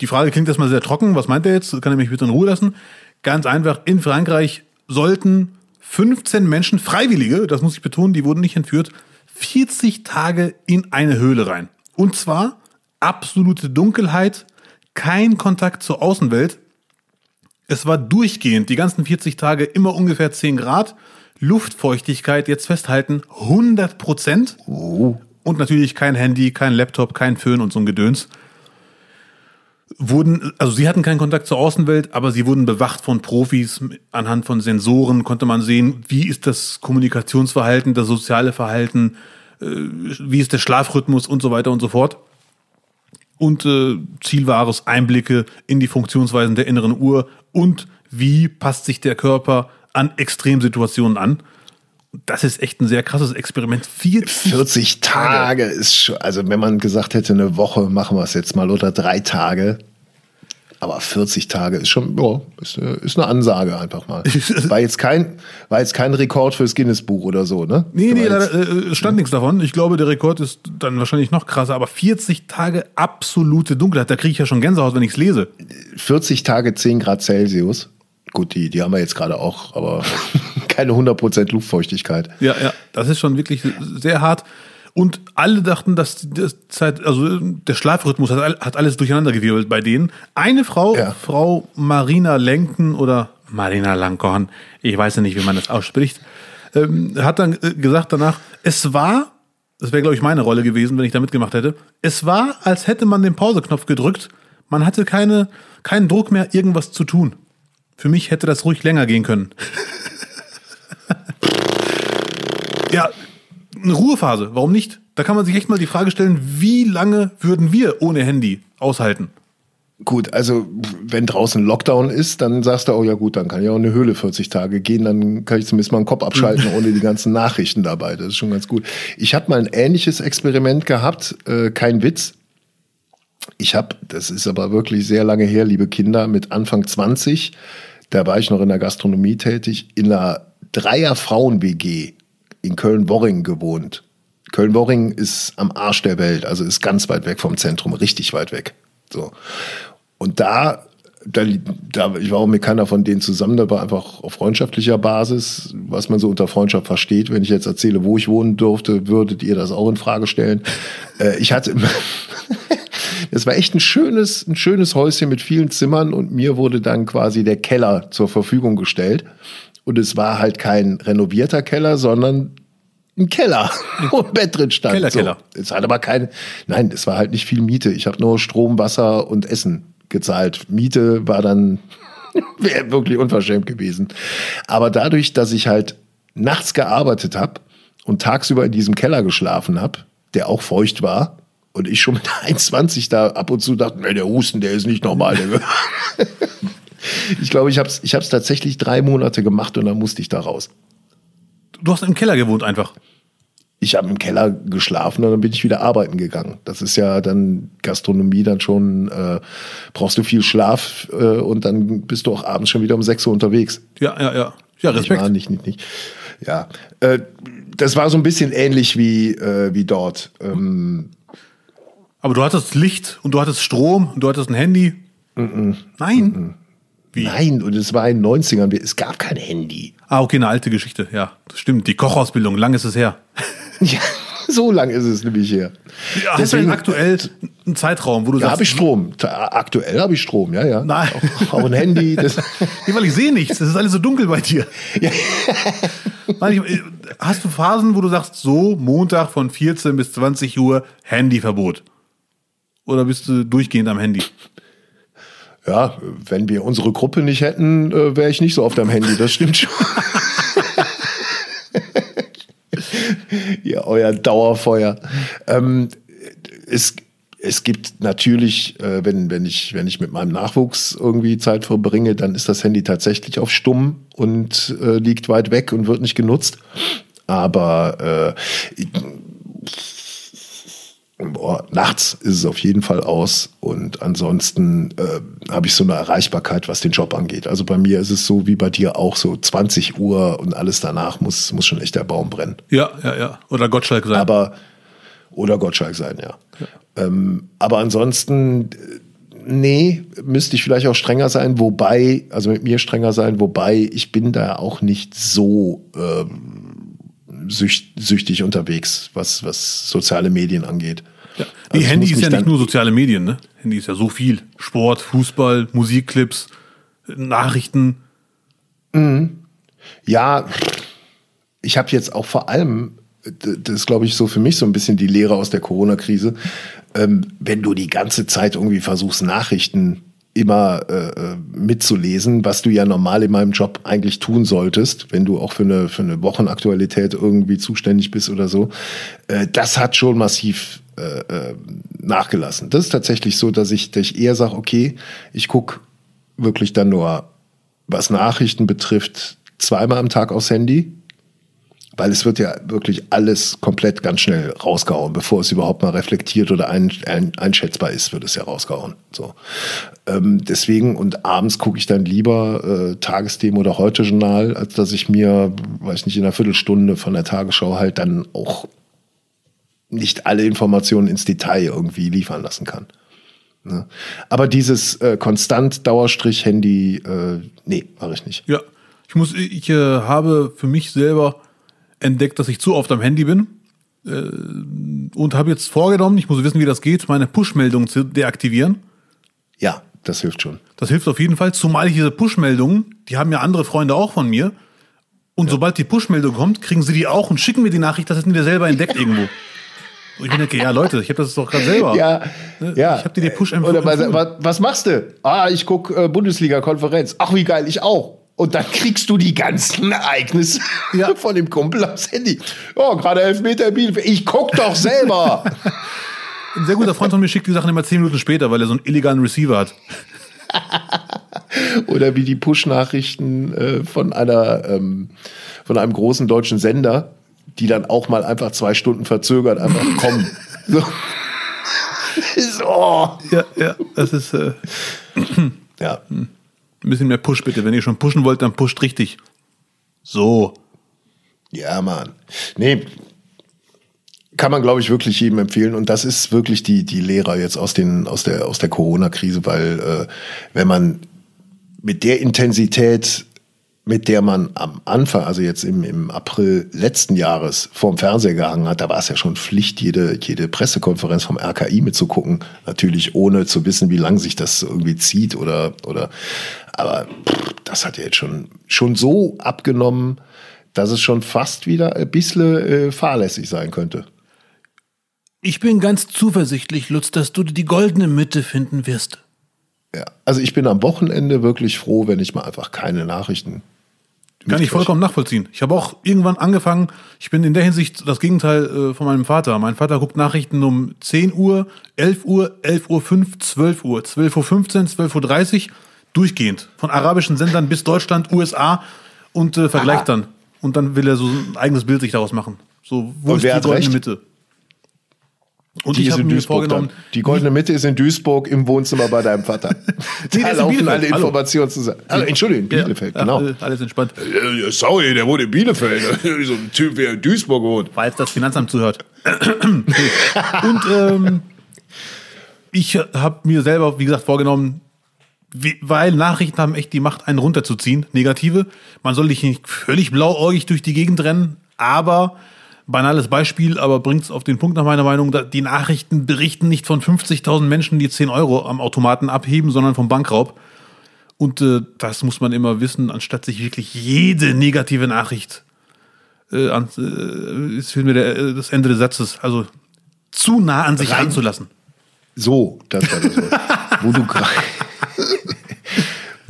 Die Frage klingt erstmal sehr trocken. Was meint er jetzt? Kann er mich bitte in Ruhe lassen? Ganz einfach, in Frankreich sollten 15 Menschen, Freiwillige, das muss ich betonen, die wurden nicht entführt, 40 Tage in eine Höhle rein. Und zwar absolute Dunkelheit, kein Kontakt zur Außenwelt. Es war durchgehend, die ganzen 40 Tage immer ungefähr 10 Grad. Luftfeuchtigkeit, jetzt festhalten, 100 Prozent. Und natürlich kein Handy, kein Laptop, kein Föhn und so ein Gedöns wurden, also sie hatten keinen Kontakt zur Außenwelt, aber sie wurden bewacht von Profis. Anhand von Sensoren konnte man sehen, wie ist das Kommunikationsverhalten, das soziale Verhalten, äh, wie ist der Schlafrhythmus und so weiter und so fort. Und äh, Ziel war es, Einblicke in die Funktionsweisen der inneren Uhr und wie passt sich der Körper an Extremsituationen an. Das ist echt ein sehr krasses Experiment. 40 40 Tage ist schon, also wenn man gesagt hätte, eine Woche machen wir es jetzt mal oder drei Tage. Aber 40 Tage ist schon, ja, ist, eine- ist eine Ansage einfach mal. War jetzt kein, war jetzt kein Rekord fürs Guinness-Buch oder so, ne? Nee, nee, jetzt- leider, äh, stand nichts davon. Ich glaube, der Rekord ist dann wahrscheinlich noch krasser, aber 40 Tage absolute Dunkelheit, da kriege ich ja schon Gänsehaut, wenn ich es lese. 40 Tage 10 Grad Celsius. Gut, die, die haben wir jetzt gerade auch, aber keine 100% Luftfeuchtigkeit. Ja, ja, das ist schon wirklich sehr hart. Und alle dachten, dass die das Zeit, also der Schlafrhythmus hat, hat alles durcheinandergewirbelt bei denen. Eine Frau, Ja. Frau Marina Lenken oder Marina Lankorn, ich weiß ja nicht, wie man das ausspricht, ähm, hat dann äh, gesagt danach, es war, das wäre glaube ich meine Rolle gewesen, wenn ich da mitgemacht hätte, es war, als hätte man den Pauseknopf gedrückt, man hatte keine, keinen Druck mehr, irgendwas zu tun. Für mich hätte das ruhig länger gehen können. Ja, eine Ruhephase, warum nicht? Da kann man sich echt mal die Frage stellen, wie lange würden wir ohne Handy aushalten? Gut, also wenn draußen Lockdown ist, dann sagst du, oh ja gut, dann kann ich auch in eine Höhle 40 Tage gehen, dann kann ich zumindest mal einen Kopf abschalten ohne die ganzen Nachrichten dabei. Das ist schon ganz gut. Ich habe mal ein ähnliches Experiment gehabt, äh, kein Witz. Ich habe, das ist aber wirklich sehr lange her, liebe Kinder, mit Anfang 20, da war ich noch in der Gastronomie tätig, in einer Dreier-Frauen-WG in Köln-Worring gewohnt. Köln-Worring ist am Arsch der Welt, also ist ganz weit weg vom Zentrum, richtig weit weg. So. Und da, da, da, ich war auch mit keiner von denen zusammen, da war einfach auf freundschaftlicher Basis, was man so unter Freundschaft versteht. Wenn ich jetzt erzähle, wo ich wohnen durfte, würdet ihr das auch in Frage stellen. Äh, ich hatte, es war echt ein schönes, ein schönes Häuschen mit vielen Zimmern und mir wurde dann quasi der Keller zur Verfügung gestellt. Und es war halt kein renovierter Keller, sondern ein Keller, wo ein Bett drin stand. Keller, Keller. So. Es hat aber keine, nein, es war halt nicht viel Miete. Ich habe nur Strom, Wasser und Essen gezahlt. Miete war dann wäre wirklich unverschämt gewesen. Aber dadurch, dass ich halt nachts gearbeitet habe und tagsüber in diesem Keller geschlafen habe, der auch feucht war, und ich schon mit 1,20 da ab und zu dachte, nee, der Husten, der ist nicht normal. Ich glaube, ich habe es ich hab's tatsächlich drei Monate gemacht und dann musste ich da raus. Du hast im Keller gewohnt einfach. Ich habe im Keller geschlafen und dann bin ich wieder arbeiten gegangen. Das ist ja dann Gastronomie, dann schon äh, brauchst du viel Schlaf äh, und dann bist du auch abends schon wieder um 6 Uhr unterwegs. Ja, ja, ja. Ja? Respekt. Nicht, nicht, nicht. Ja, äh, das war so ein bisschen ähnlich wie, äh, wie dort. Ähm, Aber du hattest Licht und du hattest Strom und du hattest ein Handy. Nein. Wie? nein, und es war in den 90ern, es gab kein Handy. Ah, okay, eine alte Geschichte. Ja, das stimmt. Die Kochausbildung, lang ist es her. Ja, so lang ist es nämlich her. Ja, hast du Deswegen- denn aktuell einen Zeitraum, wo du Da sagst, habe ich Strom. Aktuell habe ich Strom, ja, ja. Nein. Auch, auch ein Handy. Das, Nee, weil ich sehe nichts. Es ist alles so dunkel bei dir. Nein, ich, hast du Phasen, wo du sagst, so Montag von 14 bis 20 Uhr Handyverbot? Oder bist du durchgehend am Handy? Ja, wenn wir unsere Gruppe nicht hätten, äh, wäre ich nicht so oft am Handy. Das stimmt schon. ja, euer Dauerfeuer. Ähm, es, es gibt natürlich, äh, wenn, wenn, ich, wenn ich mit meinem Nachwuchs irgendwie Zeit verbringe, dann ist das Handy tatsächlich auf stumm und äh, liegt weit weg und wird nicht genutzt. Aber äh, Boah, nachts ist es auf jeden Fall aus und ansonsten äh, habe ich so eine Erreichbarkeit, was den Job angeht. Also bei mir ist es so wie bei dir auch so 20 Uhr und alles danach muss, muss schon echt der Baum brennen. Ja, ja, ja. Oder Gottschalk sein. Aber oder Gottschalk sein, ja. Ähm, aber ansonsten, äh, nee, müsste ich vielleicht auch strenger sein, wobei, also mit mir strenger sein, wobei ich bin da auch nicht so ähm, sücht, süchtig unterwegs, was, was soziale Medien angeht. Ja. Also Nee, ich Handy ist ja nicht nur soziale Medien, ne? Handy ist ja so viel. Sport, Fußball, Musikclips, Nachrichten. Ja, ich habe jetzt auch vor allem, das ist, glaube ich, so für mich so ein bisschen die Lehre aus der Corona-Krise, ähm, wenn du die ganze Zeit irgendwie versuchst, Nachrichten immer äh, äh, mitzulesen, was du ja normal in meinem Job eigentlich tun solltest, wenn du auch für eine, für eine Wochenaktualität irgendwie zuständig bist oder so, äh, das hat schon massiv äh, äh, nachgelassen. Das ist tatsächlich so, dass ich, dass ich eher sage, okay, ich guck wirklich dann nur, was Nachrichten betrifft, zweimal am Tag aufs Handy. Weil es wird ja wirklich alles komplett ganz schnell rausgehauen, bevor es überhaupt mal reflektiert oder ein, ein, einschätzbar ist, wird es ja rausgehauen. So. Ähm, deswegen und abends gucke ich dann lieber äh, Tagesthemen oder Heute-Journal, als dass ich mir, weiß nicht, in einer Viertelstunde von der Tagesschau halt dann auch nicht alle Informationen ins Detail irgendwie liefern lassen kann. Ne? Aber dieses äh, konstant Dauerstrich-Handy, äh, nee, mache ich nicht. Ja, ich muss, ich äh, habe für mich selber entdeckt, dass ich zu oft am Handy bin äh, und habe jetzt vorgenommen, ich muss wissen, wie das geht, meine Push-Meldungen zu deaktivieren. Ja, das hilft schon. Das hilft auf jeden Fall, zumal ich diese Push-Meldungen, die haben ja andere Freunde auch von mir. Und sobald die Push-Meldung kommt, kriegen sie die auch und schicken mir die Nachricht, das hätten wir selber entdeckt irgendwo. Und ich denke, ja Leute, ich habe das doch gerade selber. Ja, Ne? ja. Ich habe dir die Push Oder was, empfohlen. was, was machst du? Ah, ich guck äh, Bundesliga-Konferenz. Ach, wie geil, ich auch. Und dann kriegst du die ganzen Ereignisse Ja. von dem Kumpel aufs Handy. Oh, gerade Elfmeter Bielefeld. Ich guck doch selber. Ein sehr guter Freund von mir schickt die Sachen immer zehn Minuten später, weil er so einen illegalen Receiver hat. Oder wie die Push-Nachrichten äh, von einer ähm, von einem großen deutschen Sender, die dann auch mal einfach zwei Stunden verzögert einfach kommen. So. so. Ja, ja, das ist äh, Ja. ein bisschen mehr Push bitte. Wenn ihr schon pushen wollt, dann pusht richtig. So. Ja, Mann. Nee, kann man, glaube ich, wirklich jedem empfehlen. Und das ist wirklich die, die Lehrer jetzt aus, den, aus der, aus der Corona-Krise, weil äh, wenn man mit der Intensität, mit der man am Anfang, also jetzt im, im April letzten Jahres vorm Fernseher gehangen hat, da war es ja schon Pflicht, jede, jede Pressekonferenz vom RKI mitzugucken. Natürlich ohne zu wissen, wie lang sich das irgendwie zieht oder, oder, aber pff, das hat ja jetzt schon, schon so abgenommen, dass es schon fast wieder ein bisschen äh, fahrlässig sein könnte. Ich bin ganz zuversichtlich, Lutz, dass du die goldene Mitte finden wirst. Ja. Also ich bin am Wochenende wirklich froh, wenn ich mal einfach keine Nachrichten. Kann ich vollkommen nachvollziehen. Ich habe auch irgendwann angefangen, ich bin in der Hinsicht das Gegenteil äh, von meinem Vater. Mein Vater guckt Nachrichten um 10 Uhr, 11 Uhr, 11 Uhr 5, 12 Uhr, 12 Uhr 15, 12 Uhr 30, durchgehend. Von arabischen Sendern bis Deutschland, USA und äh, vergleicht Aha. dann. Und dann will er so ein eigenes Bild sich daraus machen. So, wo Und ist die goldene? Mitte? Und Die ich habe in mir Duisburg vorgenommen, dann. Die goldene Mitte ist in Duisburg im Wohnzimmer bei deinem Vater. Nee, der da in laufen Bielefeld. alle Hallo. Informationen zusammen. Also, Entschuldigung, Bielefeld, ja, genau. äh, Alles entspannt. Äh, Sorry, der wohnt in Bielefeld. so ein Typ, der in Duisburg wohnt. falls das Finanzamt zuhört. und ähm, ich habe mir selber, wie gesagt, vorgenommen, weil Nachrichten haben echt die Macht, einen runterzuziehen, negative. Man soll nicht völlig blauäugig durch die Gegend rennen, aber banales Beispiel, aber bringt es auf den Punkt nach meiner Meinung, die Nachrichten berichten nicht von 50.000 Menschen, die 10 Euro am Automaten abheben, sondern vom Bankraub. Und äh, das muss man immer wissen, anstatt sich wirklich jede negative Nachricht äh, an, äh, fehlt mir der, äh, das Ende des Satzes, also zu nah an sich Rein- ranzulassen. So, das war das wo du gerade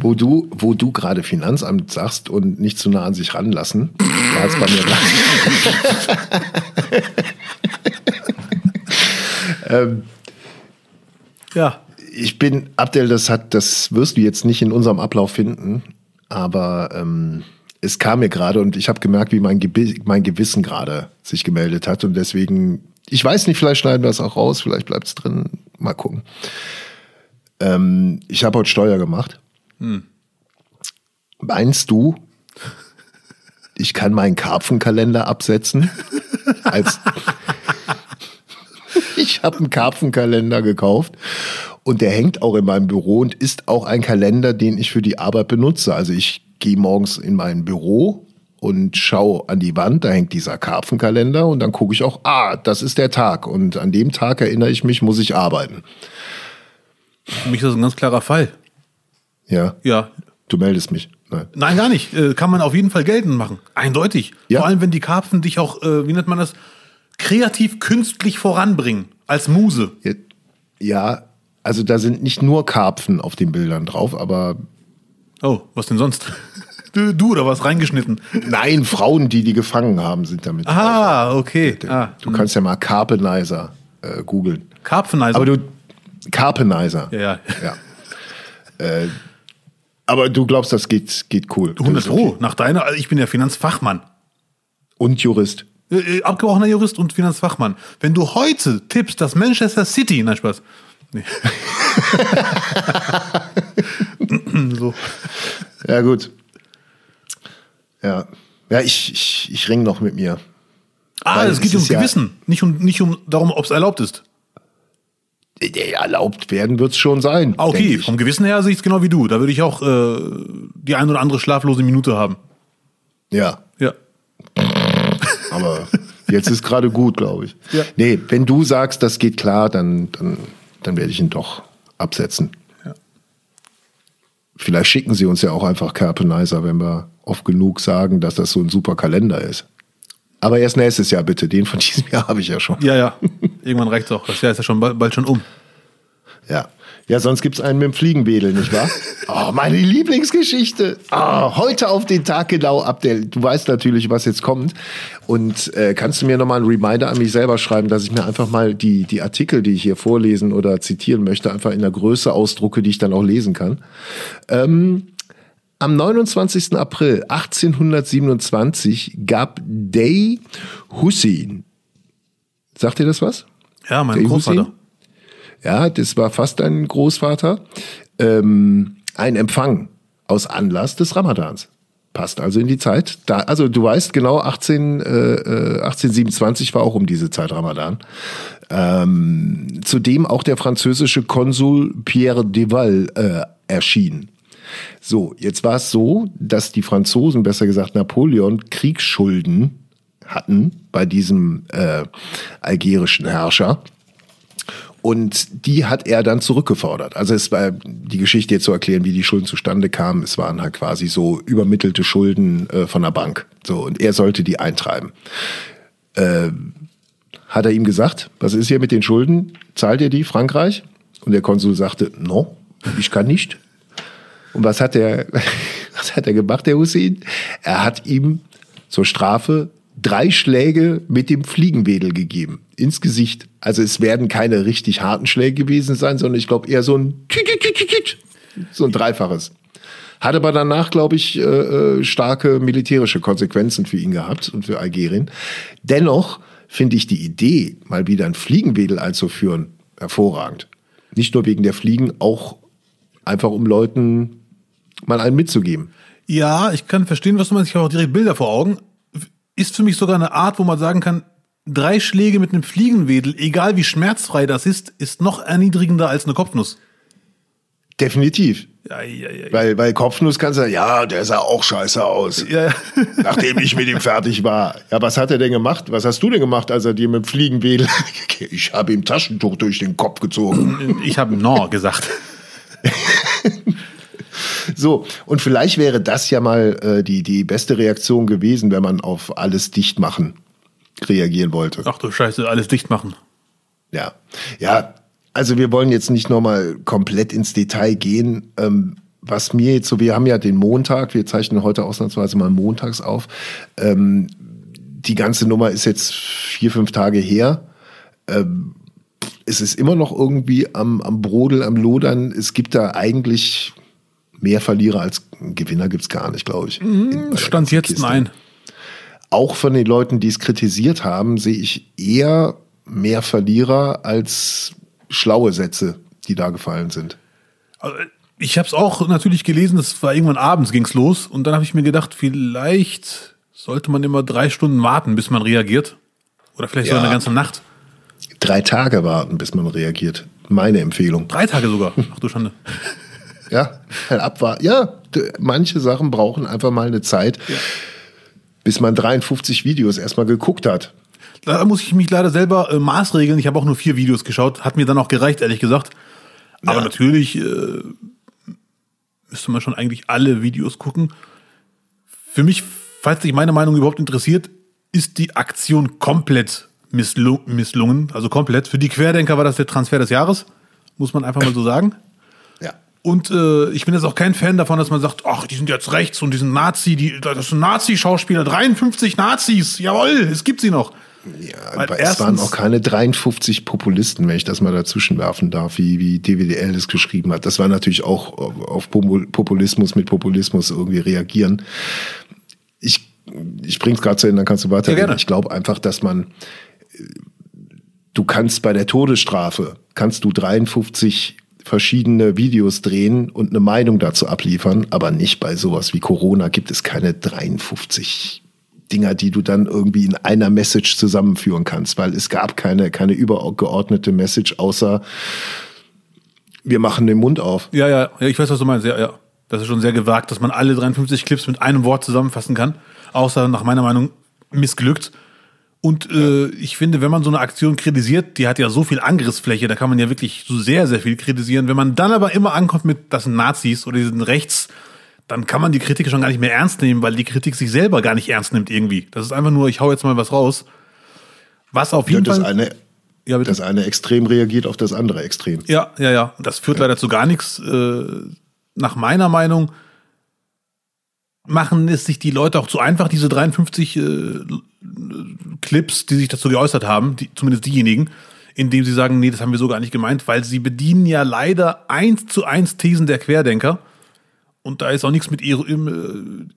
wo du, wo du gerade Finanzamt sagst und nicht zu nah an sich ranlassen, war es bei mir Ja. Ich bin, Abdel, das hat, das wirst du jetzt nicht in unserem Ablauf finden, aber ähm, es kam mir gerade und ich habe gemerkt, wie mein, Gebi mein Gewissen gerade sich gemeldet hat und deswegen, ich weiß nicht, vielleicht schneiden wir es auch raus, vielleicht bleibt es drin, mal gucken. Ähm, ich habe heute Steuer gemacht. Meinst du, ich kann meinen Karpfenkalender absetzen? Als ich habe einen Karpfenkalender gekauft und der hängt auch in meinem Büro und ist auch ein Kalender, den ich für die Arbeit benutze. Also ich gehe morgens in mein Büro und schaue an die Wand, da hängt dieser Karpfenkalender und dann gucke ich auch, ah, das ist der Tag und an dem Tag erinnere ich mich, muss ich arbeiten. Für mich ist das ein ganz klarer Fall. Ja, Ja. du meldest mich. Nein. Nein, gar nicht. Äh, kann man auf jeden Fall geltend machen. Eindeutig. Ja. Vor allem, wenn die Karpfen dich auch, äh, wie nennt man das, kreativ künstlich voranbringen. Als Muse. Ja, also da sind nicht nur Karpfen auf den Bildern drauf, aber Oh, was denn sonst? Du, du oder was reingeschnitten? nein, Frauen, die die gefangen haben, sind damit drauf. Ah, okay. Ah, Du kannst ja mal Carpenizer äh, googeln. Karpfeneiser. Aber du, Carpenizer. ja, ja. Ja. äh, aber du glaubst, das geht, geht cool. 100 Das ist Pro. okay. Nach deiner, also ich bin ja Finanzfachmann. Und Jurist. Äh, abgebrochener Jurist und Finanzfachmann. Wenn du heute tippst, dass Manchester City, nein Spaß, nee. so. Ja, gut. Ja. Ja, ich, ich, ich ring noch mit mir. Ah, Weil es geht um ist ja- Gewissen, nicht um, nicht um darum, ob es erlaubt ist. Erlaubt werden wird's schon sein. Ah, okay, vom Gewissen her sehe ich es genau wie du. Da würde ich auch äh, die ein oder andere schlaflose Minute haben. Ja. Ja. Aber jetzt ist gerade gut, glaube ich. Ja. Nee, wenn du sagst, das geht klar, dann, dann, dann werde ich ihn doch absetzen. Ja. Vielleicht schicken sie uns ja auch einfach Carpenizer, wenn wir oft genug sagen, dass das so ein super Kalender ist. Aber erst nächstes Jahr bitte. Den von diesem Jahr habe ich ja schon. Ja, ja. Irgendwann reicht's auch. Das Jahr ist ja schon bald, bald schon um. Ja. Ja, sonst gibt's einen mit dem Fliegenwedel, nicht wahr? Oh, meine Lieblingsgeschichte. Ah, heute auf den Tag genau ab der. Du weißt natürlich, was jetzt kommt. Und äh, kannst du mir nochmal einen Reminder an mich selber schreiben, dass ich mir einfach mal die, die Artikel, die ich hier vorlesen oder zitieren möchte, einfach in der Größe ausdrucke, die ich dann auch lesen kann. Ähm, am 29. April 1827 gab Day Hussein, sagt ihr das was? Ja, mein Der Großvater. Hussein? ja, das war fast ein Großvater, ähm, ein Empfang aus Anlass des Ramadans. Passt also in die Zeit. Da, also du weißt genau, 18, äh, äh, 1827 war auch um diese Zeit Ramadan. Ähm, zudem auch der französische Konsul Pierre Deval äh, erschien. So, jetzt war es so, dass die Franzosen, besser gesagt Napoleon, Kriegsschulden hatten bei diesem äh, algerischen Herrscher. Und die hat er dann zurückgefordert. Also es war die Geschichte jetzt zu erklären, wie die Schulden zustande kamen. Es waren halt quasi so übermittelte Schulden äh, von der Bank. So und er sollte die eintreiben. Äh, hat er ihm gesagt, was ist hier mit den Schulden? Zahlt ihr die, Frankreich? Und der Konsul sagte, no, ich kann nicht. Und was hat er, was hat er gemacht, der Hussein? Er hat ihm zur Strafe drei Schläge mit dem Fliegenwedel gegeben. Ins Gesicht. Also es werden keine richtig harten Schläge gewesen sein, sondern ich glaube eher so ein so ein dreifaches. Hat aber danach, glaube ich, äh, äh, starke militärische Konsequenzen für ihn gehabt und für Algerien. Dennoch finde ich die Idee, mal wieder ein Fliegenwedel einzuführen, hervorragend. Nicht nur wegen der Fliegen, auch einfach um Leuten mal einen mitzugeben. Ja, ich kann verstehen, was du meinst. Ich habe auch direkt Bilder vor Augen. Ist für mich sogar eine Art, wo man sagen kann, drei Schläge mit einem Fliegenwedel, egal wie schmerzfrei das ist, ist noch erniedrigender als eine Kopfnuss. Definitiv. Ja, ja, ja. Weil bei Kopfnuss kannst du sagen, ja, der sah auch scheiße aus. Nachdem ich mit ihm fertig war. Ja, was hat er denn gemacht? Was hast du denn gemacht, als er dir mit dem Fliegenwedel... ich habe ihm Taschentuch durch den Kopf gezogen. Ich habe no gesagt. So, und vielleicht wäre das ja mal äh, die, die beste Reaktion gewesen, wenn man auf alles dicht machen reagieren wollte. Ach du Scheiße, alles dicht machen. Ja, ja. Also wir wollen jetzt nicht nochmal komplett ins Detail gehen. Ähm, was mir jetzt so, wir haben ja den Montag, wir zeichnen heute ausnahmsweise mal montags auf. Ähm, die ganze Nummer ist jetzt vier, fünf Tage her. Ähm, es ist immer noch irgendwie am, am Brodel, am Lodern. Es gibt da eigentlich mehr Verlierer als Gewinner gibt's gar nicht, glaube ich. Der Stand jetzt Kiste nein. auch von den Leuten, die es kritisiert haben, sehe ich eher mehr Verlierer als schlaue Sätze, die da gefallen sind. Also, Ich habe es auch natürlich gelesen, es war irgendwann abends ging's los und dann habe ich mir gedacht, vielleicht sollte man immer drei Stunden warten, bis man reagiert. Oder vielleicht sogar Ja. eine ganze Nacht. Drei Tage warten, bis man reagiert. Meine Empfehlung. Drei Tage sogar. Ach du Schande. Ja, halt abwarten. Ja, manche Sachen brauchen einfach mal eine Zeit, bis man 53 Videos erstmal geguckt hat. Da muss ich mich leider selber äh, maßregeln. Ich habe auch nur vier Videos geschaut. Hat mir dann auch gereicht, ehrlich gesagt. Aber Ja. natürlich äh, müsste man schon eigentlich alle Videos gucken. Für mich, falls dich meine Meinung überhaupt interessiert, ist die Aktion komplett misslung misslungen. Also komplett. Für die Querdenker war das der Transfer des Jahres. Muss man einfach mal so sagen. Und äh, ich bin jetzt auch kein Fan davon, dass man sagt, ach, die sind jetzt rechts und die sind Nazi, die, das sind Nazi-Schauspieler, 53 Nazis, jawohl, es gibt sie noch. Ja, Weil aber es waren auch keine 53 Populisten, wenn ich das mal dazwischen werfen darf, wie, wie DWDL es geschrieben hat. Das war natürlich auch auf Popul- Populismus mit Populismus irgendwie reagieren. Ich ich bring's gerade zu Ende, dann kannst du weiterreden. Ja, ich glaube einfach, dass man, du kannst bei der Todesstrafe, kannst du 53 verschiedene Videos drehen und eine Meinung dazu abliefern, aber nicht bei sowas wie Corona gibt es keine 53 Dinger, die du dann irgendwie in einer Message zusammenführen kannst, weil es gab keine, keine übergeordnete Message, außer wir machen den Mund auf. Ja, ja, ja, ich weiß, was du meinst. Ja, ja. Das ist schon sehr gewagt, dass man alle 53 Clips mit einem Wort zusammenfassen kann. Außer nach meiner Meinung missglückt. Und äh, ich finde, wenn man so eine Aktion kritisiert, die hat ja so viel Angriffsfläche, da kann man ja wirklich so sehr, sehr viel kritisieren. Wenn man dann aber immer ankommt mit, das sind Nazis oder die sind rechts, dann kann man die Kritik schon gar nicht mehr ernst nehmen, weil die Kritik sich selber gar nicht ernst nimmt irgendwie. Das ist einfach nur, ich hau jetzt mal was raus. Was auf Ja, jeden das Fall. eine, ja, bitte. das eine Extrem reagiert auf das andere Extrem. Ja, ja, ja. Das führt leider zu gar nichts. Äh, nach meiner Meinung machen es sich die Leute auch zu einfach, diese 53 äh, Clips, die sich dazu geäußert haben, die, zumindest diejenigen, indem sie sagen, nee, das haben wir so gar nicht gemeint, weil sie bedienen ja leider eins zu eins Thesen der Querdenker. Und da ist auch nichts mit äh,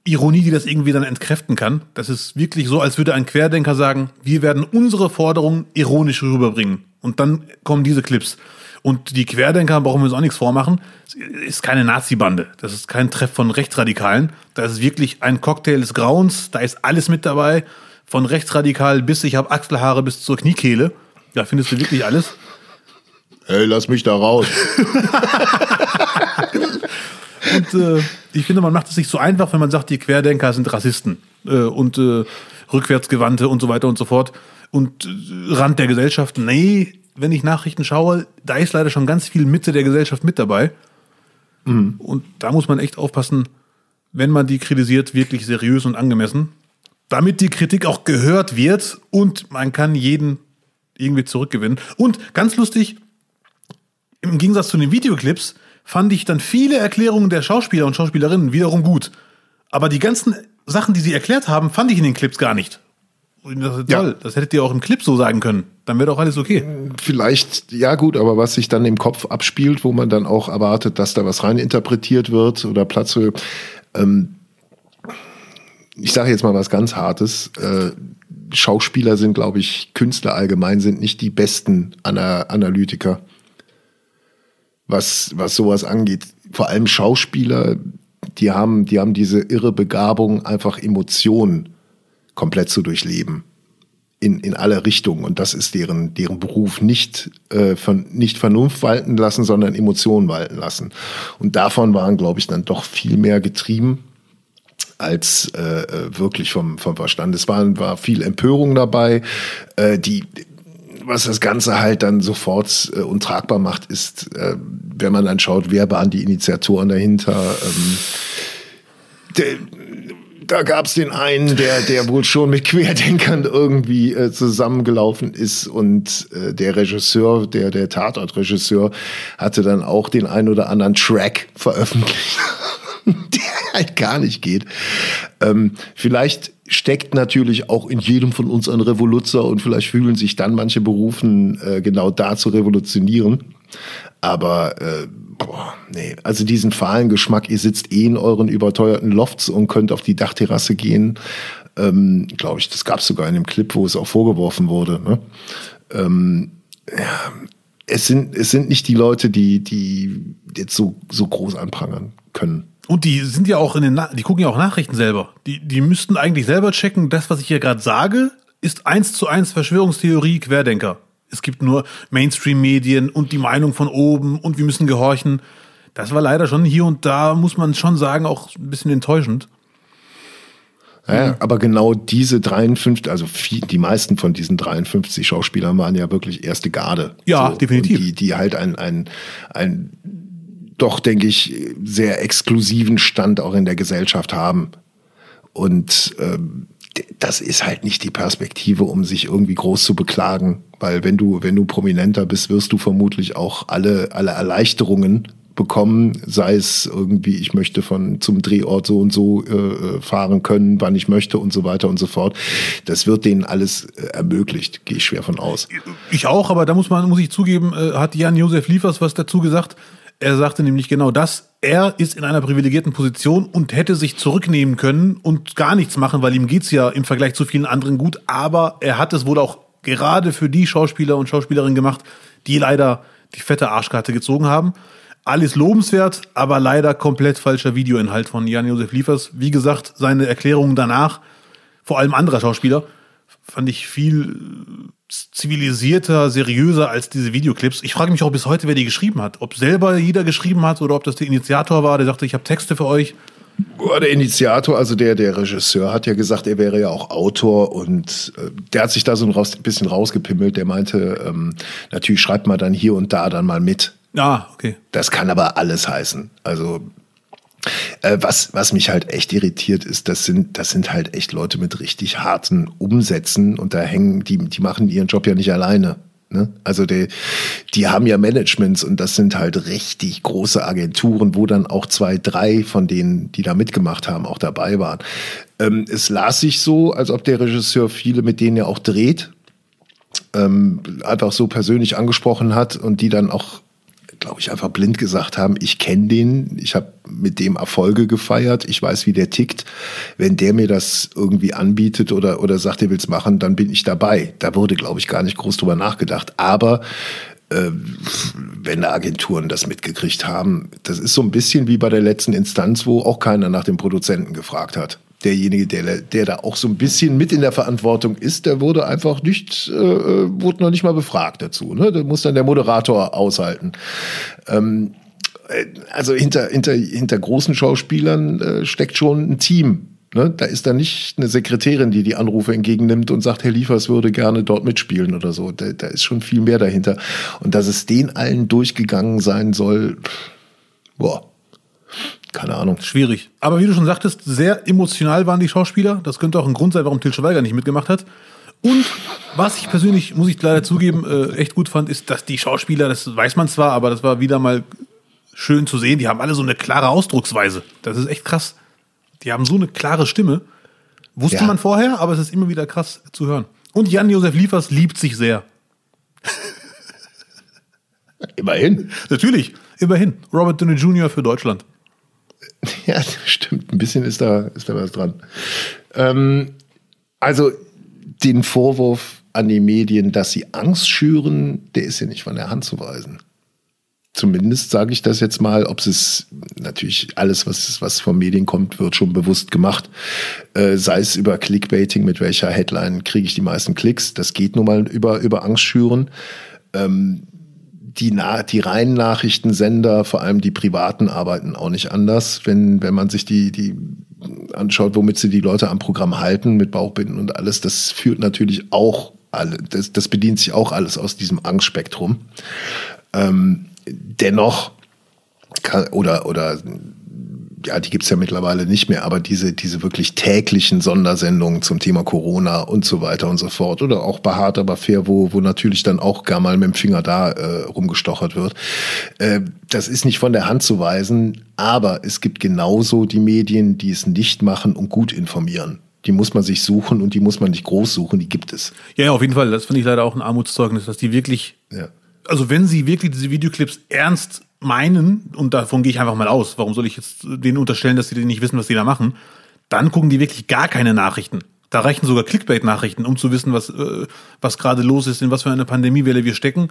Ironie, die das irgendwie dann entkräften kann. Das ist wirklich so, als würde ein Querdenker sagen, wir werden unsere Forderungen ironisch rüberbringen. Und dann kommen diese Clips. Und die Querdenker, brauchen wir uns auch nichts vormachen, ist keine Nazi-Bande. Das ist kein Treff von Rechtsradikalen. Da ist wirklich ein Cocktail des Grauens. Da ist alles mit dabei. Von rechtsradikal bis ich habe Achselhaare bis zur Kniekehle. Da findest du wirklich alles. Hey, lass mich da raus. Und äh, ich finde, man macht es sich so einfach, wenn man sagt, die Querdenker sind Rassisten äh, und äh, Rückwärtsgewandte und so weiter und so fort. Und äh, Rand der Gesellschaft. Nee, wenn ich Nachrichten schaue, da ist leider schon ganz viel Mitte der Gesellschaft mit dabei. Und da muss man echt aufpassen, wenn man die kritisiert, wirklich seriös und angemessen. Damit die Kritik auch gehört wird und man kann jeden irgendwie zurückgewinnen. Und ganz lustig, im Gegensatz zu den Videoclips fand ich dann viele Erklärungen der Schauspieler und Schauspielerinnen wiederum gut. Aber die ganzen Sachen, die sie erklärt haben, fand ich in den Clips gar nicht. Das ist Ja. toll. Das hättet ihr auch im Clip so sagen können. Dann wäre doch alles okay. Vielleicht, ja gut, aber was sich dann im Kopf abspielt, wo man dann auch erwartet, dass da was rein interpretiert wird oder Platz für, ähm, ich sage jetzt mal was ganz Hartes, äh, Schauspieler sind, glaube ich, Künstler allgemein sind nicht die besten Ana Analytiker, was, was sowas angeht. Vor allem Schauspieler, die haben, die haben diese irre Begabung, einfach Emotionen komplett zu durchleben in, in alle Richtungen. Und das ist deren, deren Beruf, nicht, äh, von, nicht Vernunft walten lassen, sondern Emotionen walten lassen. Und davon waren, glaube ich, dann doch viel mehr getrieben als äh, äh, wirklich vom, vom Verstand. Es war, war viel Empörung dabei, äh, die was das Ganze halt dann sofort äh, untragbar macht, ist, äh, wenn man dann schaut, wer waren die Initiatoren dahinter. Ähm, da gab es den einen, der, der wohl schon mit Querdenkern irgendwie äh, zusammengelaufen ist und äh, der Regisseur, der, der Tatortregisseur, hatte dann auch den ein oder anderen Track veröffentlicht, der halt gar nicht geht. Ähm, vielleicht steckt natürlich auch in jedem von uns ein Revoluzer und vielleicht fühlen sich dann manche berufen, äh, genau da zu revolutionieren. Aber äh, boah, nee, also diesen fahlen Geschmack, ihr sitzt eh in euren überteuerten Lofts und könnt auf die Dachterrasse gehen. Ähm, Glaube ich, das gab es sogar in dem Clip, wo es auch vorgeworfen wurde. Ne? Ähm, ja, es sind, es sind nicht die Leute, die, die jetzt so, so groß anprangern können. Und die sind ja auch in den, Na die gucken ja auch Nachrichten selber. Die, die müssten eigentlich selber checken, das, was ich hier gerade sage, ist eins zu eins Verschwörungstheorie Querdenker. Es gibt nur Mainstream-Medien und die Meinung von oben und wir müssen gehorchen. Das war leider schon hier und da, muss man schon sagen, auch ein bisschen enttäuschend. Ja, aber genau diese 53, also viel, die meisten von diesen 53 Schauspielern waren ja wirklich erste Garde. Ja, definitiv. Und die, die halt ein, ein, ein doch, denke ich, sehr exklusiven Stand auch in der Gesellschaft haben. Und ähm, das ist halt nicht die Perspektive, um sich irgendwie groß zu beklagen. Weil wenn du, wenn du prominenter bist, wirst du vermutlich auch alle, alle Erleichterungen bekommen, sei es irgendwie, ich möchte von zum Drehort so und so äh, fahren können, wann ich möchte und so weiter und so fort. Das wird denen alles äh, ermöglicht, gehe ich schwer von aus. Ich auch, aber da muss man, muss ich zugeben, äh, hat Jan-Josef Liefers was dazu gesagt. Er sagte nämlich genau das. er ist in einer privilegierten Position und hätte sich zurücknehmen können und gar nichts machen, weil ihm geht's ja im Vergleich zu vielen anderen gut. Aber er hat es wohl auch gerade für die Schauspieler und Schauspielerinnen gemacht, die leider die fette Arschkarte gezogen haben. Alles lobenswert, aber leider komplett falscher Videoinhalt von Jan-Josef Liefers. Wie gesagt, seine Erklärungen danach, vor allem anderer Schauspieler, fand ich viel zivilisierter, seriöser als diese Videoclips. Ich frage mich auch bis heute, wer die geschrieben hat. Ob selber jeder geschrieben hat oder ob das der Initiator war, der sagte, ich habe Texte für euch. Der Initiator, also der, der Regisseur, hat ja gesagt, er wäre ja auch Autor und äh, der hat sich da so ein raus, bisschen rausgepimmelt. Der meinte, ähm, natürlich schreibt man dann hier und da dann mal mit. Ah, okay. Das kann aber alles heißen. Also äh, was, was mich halt echt irritiert ist, das sind, das sind halt echt Leute mit richtig harten Umsätzen und da hängen, die, die machen ihren Job ja nicht alleine. Ne? Also die, die haben ja Managements und das sind halt richtig große Agenturen, wo dann auch zwei, drei von denen, die da mitgemacht haben, auch dabei waren. Ähm, es las sich so, als ob der Regisseur viele, mit denen er auch dreht, ähm, einfach so persönlich angesprochen hat und die dann auch glaube ich, einfach blind gesagt haben, ich kenne den, ich habe mit dem Erfolge gefeiert, ich weiß, wie der tickt. Wenn der mir das irgendwie anbietet oder, oder sagt, er es machen, dann bin ich dabei. Da wurde, glaube ich, gar nicht groß drüber nachgedacht. Aber äh, wenn da Agenturen das mitgekriegt haben, das ist so ein bisschen wie bei der letzten Instanz, wo auch keiner nach dem Produzenten gefragt hat derjenige, der, der da auch so ein bisschen mit in der Verantwortung ist, der wurde einfach nicht, äh, äh, wurde noch nicht mal befragt dazu. Ne? Da muss dann der Moderator aushalten. Ähm, äh, also hinter, hinter, hinter großen Schauspielern äh, steckt schon ein Team. Ne? Da ist dann nicht eine Sekretärin, die die Anrufe entgegennimmt und sagt, Herr Liefers würde gerne dort mitspielen oder so. Da, da ist schon viel mehr dahinter. Und dass es den allen durchgegangen sein soll, boah, keine Ahnung. Schwierig. Aber wie du schon sagtest, sehr emotional waren die Schauspieler. Das könnte auch ein Grund sein, warum Til Schweiger nicht mitgemacht hat. Und was ich persönlich, muss ich leider zugeben, äh, echt gut fand, ist, dass die Schauspieler, das weiß man zwar, aber das war wieder mal schön zu sehen, die haben alle so eine klare Ausdrucksweise. Das ist echt krass. Die haben so eine klare Stimme. Wusste ja. man vorher, aber es ist immer wieder krass zu hören. Und Jan-Josef Liefers liebt sich sehr. Immerhin. Natürlich, immerhin. Robert Downey Jr. für Deutschland. Ja, stimmt. Ein bisschen ist da, ist da was dran. Ähm, also den Vorwurf an die Medien, dass sie Angst schüren, der ist ja nicht von der Hand zu weisen. Zumindest sage ich das jetzt mal, ob es natürlich alles, was, was von Medien kommt, wird schon bewusst gemacht. Äh, sei es über Clickbaiting, mit welcher Headline kriege ich die meisten Klicks. Das geht nun mal über, über Angst schüren. Ähm, die, Na die reinen Nachrichtensender, vor allem die privaten, arbeiten auch nicht anders. Wenn, wenn man sich die, die anschaut, womit sie die Leute am Programm halten, mit Bauchbinden und alles, das führt natürlich auch alle, das, das bedient sich auch alles aus diesem Angstspektrum. Ähm, dennoch kann, oder, oder ja, die gibt's ja mittlerweile nicht mehr, aber diese, diese wirklich täglichen Sondersendungen zum Thema Corona und so weiter und so fort oder auch behaart, aber fair, wo, wo natürlich dann auch gar mal mit dem Finger da äh, rumgestochert wird. Äh, das ist nicht von der Hand zu weisen, aber es gibt genauso die Medien, die es nicht machen und gut informieren. Die muss man sich suchen und die muss man nicht groß suchen, die gibt es. Ja, ja auf jeden Fall. Das finde ich leider auch ein Armutszeugnis, dass die wirklich, ja. also wenn sie wirklich diese Videoclips ernst meinen, und davon gehe ich einfach mal aus, warum soll ich jetzt denen unterstellen, dass sie nicht wissen, was die da machen, dann gucken die wirklich gar keine Nachrichten. Da reichen sogar Clickbait-Nachrichten, um zu wissen, was, äh, was gerade los ist, in was für eine Pandemiewelle wir stecken.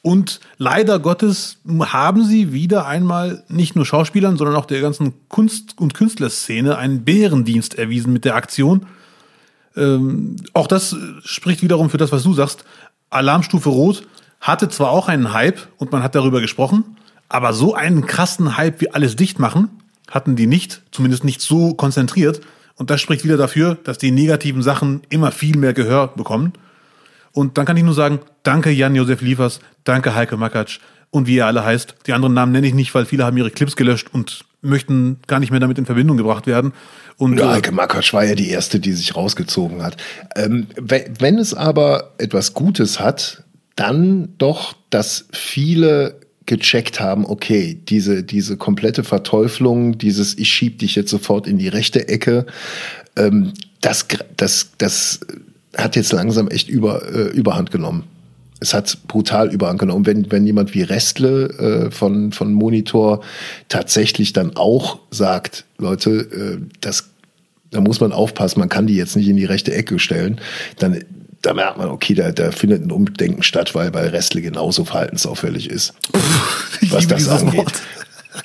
Und leider Gottes haben sie wieder einmal nicht nur Schauspielern, sondern auch der ganzen Kunst- und Künstlerszene einen Bärendienst erwiesen mit der Aktion. Ähm, auch das spricht wiederum für das, was du sagst. Alarmstufe Rot hatte zwar auch einen Hype und man hat darüber gesprochen, aber so einen krassen Hype wie alles dicht machen, hatten die nicht, zumindest nicht so konzentriert. Und das spricht wieder dafür, dass die negativen Sachen immer viel mehr Gehör bekommen. Und dann kann ich nur sagen, danke Jan-Josef Liefers, danke Heike Makatsch und wie ihr alle heißt. Die anderen Namen nenne ich nicht, weil viele haben ihre Clips gelöscht und möchten gar nicht mehr damit in Verbindung gebracht werden. Und, ja, äh, Heike Makatsch war ja die erste, die sich rausgezogen hat. Ähm, wenn es aber etwas Gutes hat, dann doch, dass viele gecheckt haben, okay, diese, diese komplette Verteuflung, dieses Ich schieb dich jetzt sofort in die rechte Ecke, ähm, das, das, das hat jetzt langsam echt über, äh, Überhand genommen. Es hat brutal überhand genommen. Wenn, wenn jemand wie Restle äh, von, von Monitor tatsächlich dann auch sagt, Leute, äh, das, da muss man aufpassen, man kann die jetzt nicht in die rechte Ecke stellen, dann da merkt man, okay, da, da findet ein Umdenken statt, weil bei Restle genauso verhaltensauffällig ist, Ich was das angeht. Wort.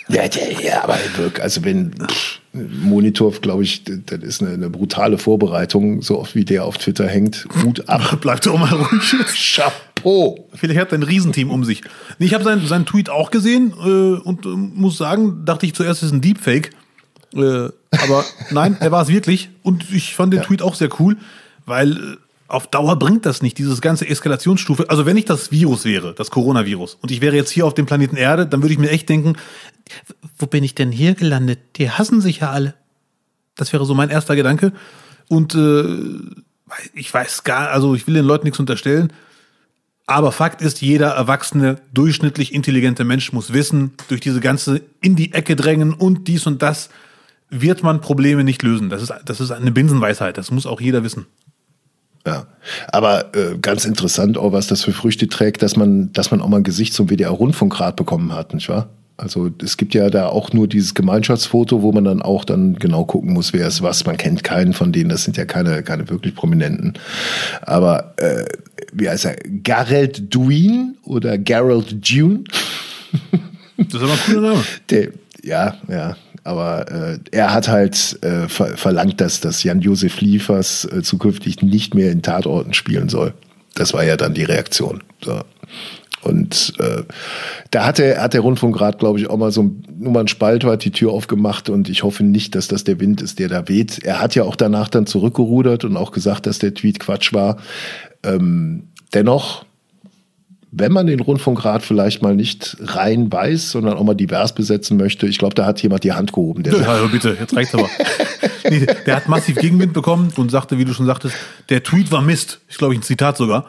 Ja, der, ja, aber wirklich, also wenn pff, Monitor, glaube ich, das ist eine, eine brutale Vorbereitung, so oft wie der auf Twitter hängt. Hut ab. Bleib doch mal ruhig. Chapeau. Vielleicht hat er ein Riesenteam um sich. Ich habe seinen, seinen Tweet auch gesehen äh, und äh, muss sagen, dachte ich zuerst, es ist ein Deepfake. Äh, aber nein, er war es wirklich. Und ich fand den Tweet auch sehr cool, weil äh, auf Dauer bringt das nicht, dieses ganze Eskalationsstufe. Also wenn ich das Virus wäre, das Coronavirus, und ich wäre jetzt hier auf dem Planeten Erde, dann würde ich mir echt denken, wo bin ich denn hier gelandet? Die hassen sich ja alle. Das wäre so mein erster Gedanke. Und äh, ich weiß gar, also ich will den Leuten nichts unterstellen. Aber Fakt ist, jeder erwachsene, durchschnittlich intelligente Mensch muss wissen, durch diese ganze in die Ecke drängen und dies und das wird man Probleme nicht lösen. Das ist, das ist eine Binsenweisheit. Das muss auch jeder wissen. Ja, aber äh, ganz interessant auch, was das für Früchte trägt, dass man, dass man auch mal ein Gesicht zum WDR-Rundfunkrat bekommen hat, nicht wahr? Also es gibt ja da auch nur dieses Gemeinschaftsfoto, wo man dann auch dann genau gucken muss, wer ist was. Man kennt keinen von denen, das sind ja keine, keine wirklich Prominenten. Aber äh, wie heißt er? Garrett Duin oder Gerald Dune? Das ist aber ein cooler Name. Der, ja, ja. Aber äh, er hat halt äh, ver verlangt, dass, dass Jan-Josef Liefers äh, zukünftig nicht mehr in Tatorten spielen soll. Das war ja dann die Reaktion. So. Und äh, da hat der, hat der Rundfunkrat, glaube ich, auch mal so ein, nur mal einen Spalt hat die Tür aufgemacht und ich hoffe nicht, dass das der Wind ist, der da weht. Er hat ja auch danach dann zurückgerudert und auch gesagt, dass der Tweet Quatsch war. Ähm, dennoch, wenn man den Rundfunkrat vielleicht mal nicht rein weiß, sondern auch mal divers besetzen möchte, ich glaube, da hat jemand die Hand gehoben. Der Ja, also bitte, jetzt reicht's aber. nee, der hat massiv Gegenwind bekommen und sagte, wie du schon sagtest, der Tweet war Mist. Ich glaube, ich ein Zitat sogar.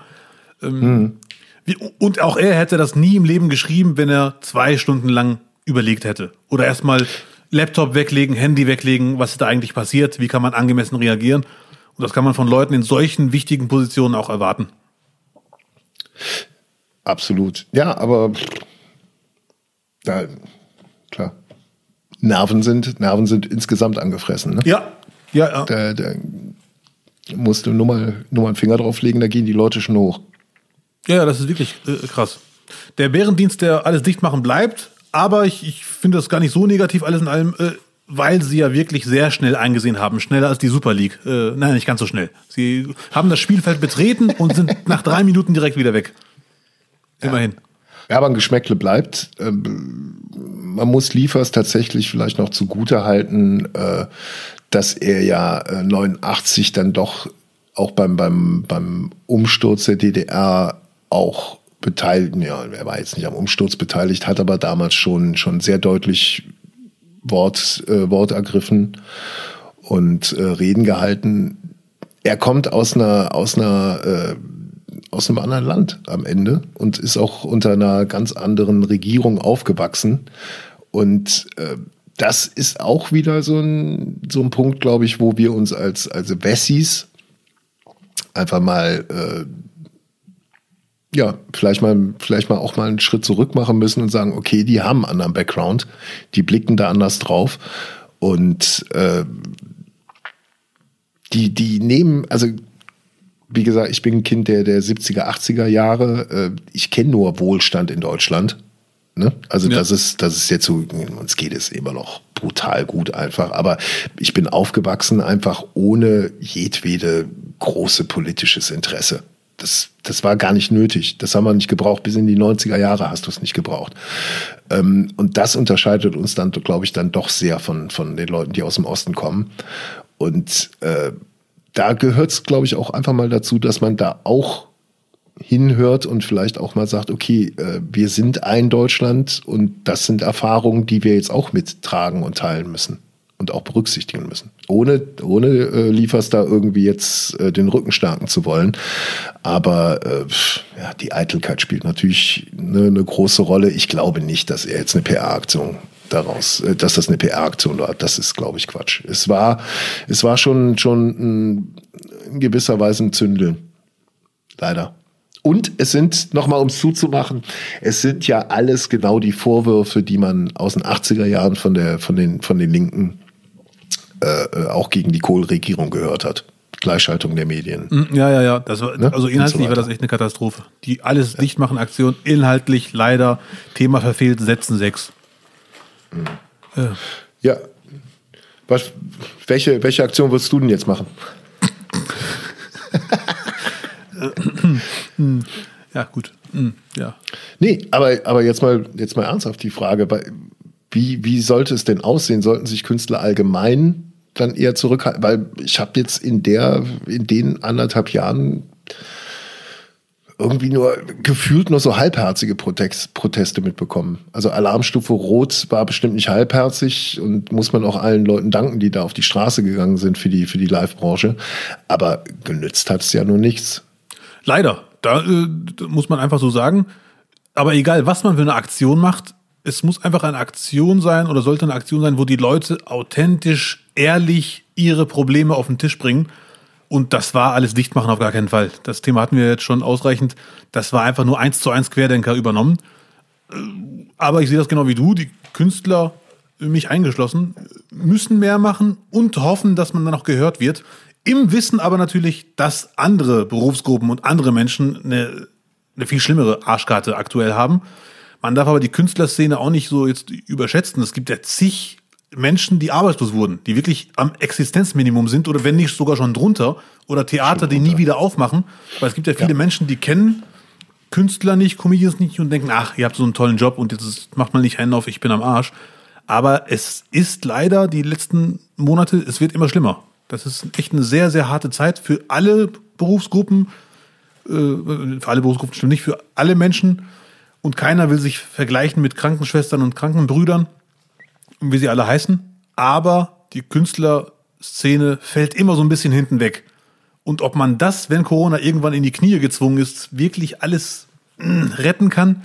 Ähm, wie, und auch er hätte das nie im Leben geschrieben, wenn er zwei Stunden lang überlegt hätte. Oder erstmal Laptop weglegen, Handy weglegen, was ist da eigentlich passiert, wie kann man angemessen reagieren. Und das kann man von Leuten in solchen wichtigen Positionen auch erwarten. Absolut. Ja, aber da, klar. Nerven sind, Nerven sind insgesamt angefressen. Ne? Ja, ja, ja. Da, da musst du nur mal, nur mal einen Finger drauflegen, da gehen die Leute schon hoch. Ja, ja, das ist wirklich äh, krass. Der Bärendienst, der alles dicht machen bleibt, aber ich, ich finde das gar nicht so negativ alles in allem, äh, weil sie ja wirklich sehr schnell eingesehen haben, schneller als die Super League. Äh, nein, nicht ganz so schnell. Sie haben das Spielfeld betreten und sind nach drei Minuten direkt wieder weg. Immerhin. Ja, aber ein Geschmäckle bleibt. Ähm, Man muss Liefers tatsächlich vielleicht noch zugute halten, äh, dass er ja äh, 89 dann doch auch beim, beim, beim Umsturz der DDR auch beteiligt, ja, er war jetzt nicht am Umsturz beteiligt, hat aber damals schon, schon sehr deutlich Wort, äh, Wort ergriffen und äh, Reden gehalten. Er kommt aus einer, aus einer, äh, aus einem anderen Land am Ende und ist auch unter einer ganz anderen Regierung aufgewachsen. Und äh, das ist auch wieder so ein, so ein Punkt, glaube ich, wo wir uns als, als Wessis einfach mal äh, ja, vielleicht mal, vielleicht mal auch mal einen Schritt zurück machen müssen und sagen, okay, die haben einen anderen Background, die blicken da anders drauf und äh, die, die nehmen, also wie gesagt, ich bin ein Kind der, der 70er, 80er Jahre. Äh, ich kenne nur Wohlstand in Deutschland. Ne? Also Ja. das ist, das ist jetzt so, uns geht es immer noch brutal gut einfach. Aber ich bin aufgewachsen einfach ohne jedwede große politisches Interesse. Das, das war gar nicht nötig. Das haben wir nicht gebraucht. Bis in die 90er Jahre hast du es nicht gebraucht. Ähm, und das unterscheidet uns dann, glaube ich, dann doch sehr von, von den Leuten, die aus dem Osten kommen. Und äh, da gehört es, glaube ich, auch einfach mal dazu, dass man da auch hinhört und vielleicht auch mal sagt, okay, äh, wir sind ein Deutschland und das sind Erfahrungen, die wir jetzt auch mittragen und teilen müssen und auch berücksichtigen müssen. Ohne, ohne äh, Liefers da irgendwie jetzt äh, den Rücken stärken zu wollen. Aber äh, ja, die Eitelkeit spielt natürlich eine, eine große Rolle. Ich glaube nicht, dass er jetzt eine PR-Aktion daraus, äh, dass das eine PR-Aktion war. Das ist, glaube ich, Quatsch. Es war, es war schon, schon in gewisser Weise ein Zündeln. Leider. Und es sind, nochmal um es zuzumachen, es sind ja alles genau die Vorwürfe, die man aus den 80er Jahren von, der, von, den, von den Linken äh, äh, auch gegen die Kohl-Regierung gehört hat. Gleichschaltung der Medien. Mm, Ja, ja, ja. War, Ne? Also inhaltlich so war das echt eine Katastrophe. Die alles Dichtmachen Aktion, inhaltlich leider Thema verfehlt, Sätzen 6. Ja. Was, welche, welche Aktion würdest du denn jetzt machen? Ja, gut. Mm, Ja. Nee, aber, aber jetzt mal, jetzt mal ernsthaft die Frage, wie, wie sollte es denn aussehen? Sollten sich Künstler allgemein dann eher zurückhalten? Weil ich habe jetzt in der, in den anderthalb Jahren irgendwie nur gefühlt nur so halbherzige Protest, Proteste mitbekommen. Also Alarmstufe Rot war bestimmt nicht halbherzig und muss man auch allen Leuten danken, die da auf die Straße gegangen sind für die, für die Live-Branche. Aber genützt hat es ja nur nichts. Leider. Da äh, muss man einfach so sagen. Aber egal, was man für eine Aktion macht, es muss einfach eine Aktion sein oder sollte eine Aktion sein, wo die Leute authentisch, ehrlich ihre Probleme auf den Tisch bringen. Und das war alles dicht machen auf gar keinen Fall. Das Thema hatten wir jetzt schon ausreichend. Das war einfach nur eins zu eins Querdenker übernommen. Äh, Aber ich sehe das genau wie du. Die Künstler, mich eingeschlossen, müssen mehr machen und hoffen, dass man dann auch gehört wird. Im Wissen aber natürlich, dass andere Berufsgruppen und andere Menschen eine, eine viel schlimmere Arschkarte aktuell haben. Man darf aber die Künstlerszene auch nicht so jetzt überschätzen. Es gibt ja zig Menschen, die arbeitslos wurden, die wirklich am Existenzminimum sind oder wenn nicht sogar schon drunter oder Theater, die nie wieder aufmachen. Weil es gibt ja viele Menschen, die kennen Künstler nicht, Comedians nicht und denken, ach, ihr habt so einen tollen Job und jetzt macht mal nicht einen auf, ich bin am Arsch. Aber es ist leider die letzten Monate, es wird immer schlimmer. Das ist echt eine sehr, sehr harte Zeit für alle Berufsgruppen, äh, für alle Berufsgruppen stimmt nicht, für alle Menschen. Und keiner will sich vergleichen mit Krankenschwestern und Krankenbrüdern, wie sie alle heißen. Aber die Künstlerszene fällt immer so ein bisschen hinten weg. Und ob man das, wenn Corona irgendwann in die Knie gezwungen ist, wirklich alles mh, retten kann,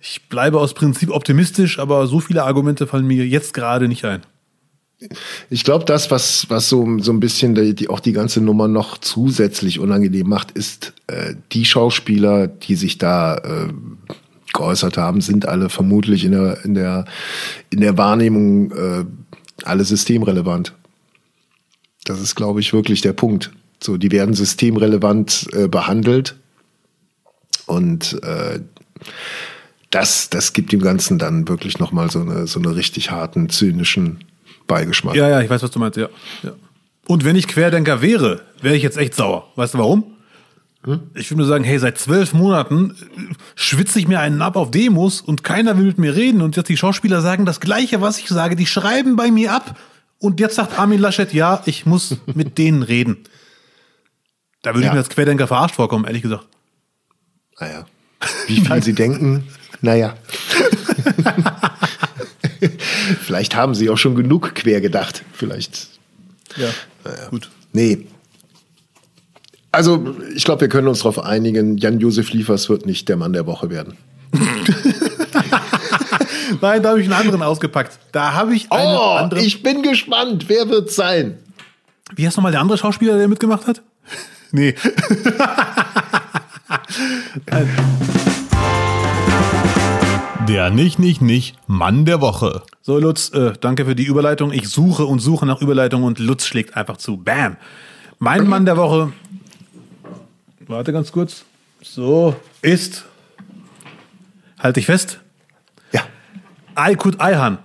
ich bleibe aus Prinzip optimistisch, aber so viele Argumente fallen mir jetzt gerade nicht ein. Ich glaube, das, was, was so, so ein bisschen die, die, auch die ganze Nummer noch zusätzlich unangenehm macht, ist, äh, die Schauspieler, die sich da äh, geäußert haben, sind alle vermutlich in der, in der, in der Wahrnehmung äh, alle systemrelevant. Das ist, glaube ich, wirklich der Punkt. So, die werden systemrelevant äh, behandelt und äh, das, das gibt dem Ganzen dann wirklich nochmal so eine, so eine richtig harten, zynischen Beigeschmack. Ja, ja, ich weiß, was du meinst, ja. ja. Und wenn ich Querdenker wäre, wäre ich jetzt echt sauer. Weißt du warum? Ich würde nur sagen, hey, seit zwölf Monaten äh, schwitze ich mir einen ab auf Demos und keiner will mit mir reden. Und jetzt die Schauspieler sagen das Gleiche, was ich sage. Die schreiben bei mir ab. Und jetzt sagt Armin Laschet, ja, ich muss mit denen reden. Da würde Ja. ich mir als Querdenker verarscht vorkommen, ehrlich gesagt. Naja. Wie viel sie denken, naja. Vielleicht haben sie auch schon genug quer gedacht. Vielleicht. Ja, gut. Nee. Also, ich glaube, wir können uns darauf einigen, Jan-Josef Liefers wird nicht der Mann der Woche werden. Nein, da habe ich einen anderen ausgepackt. Da habe ich eine Oh, andere. ich bin gespannt. Wer wird sein? Wie heißt nochmal der andere Schauspieler, der mitgemacht hat? Nee. Der nicht, nicht, nicht Mann der Woche. So, Lutz, äh, danke für die Überleitung. Ich suche und suche nach Überleitung und Lutz schlägt einfach zu. Bam. Mein Mann der Woche. Warte ganz kurz. So, ist. Halt dich fest. Ja. Aykut Ayhan.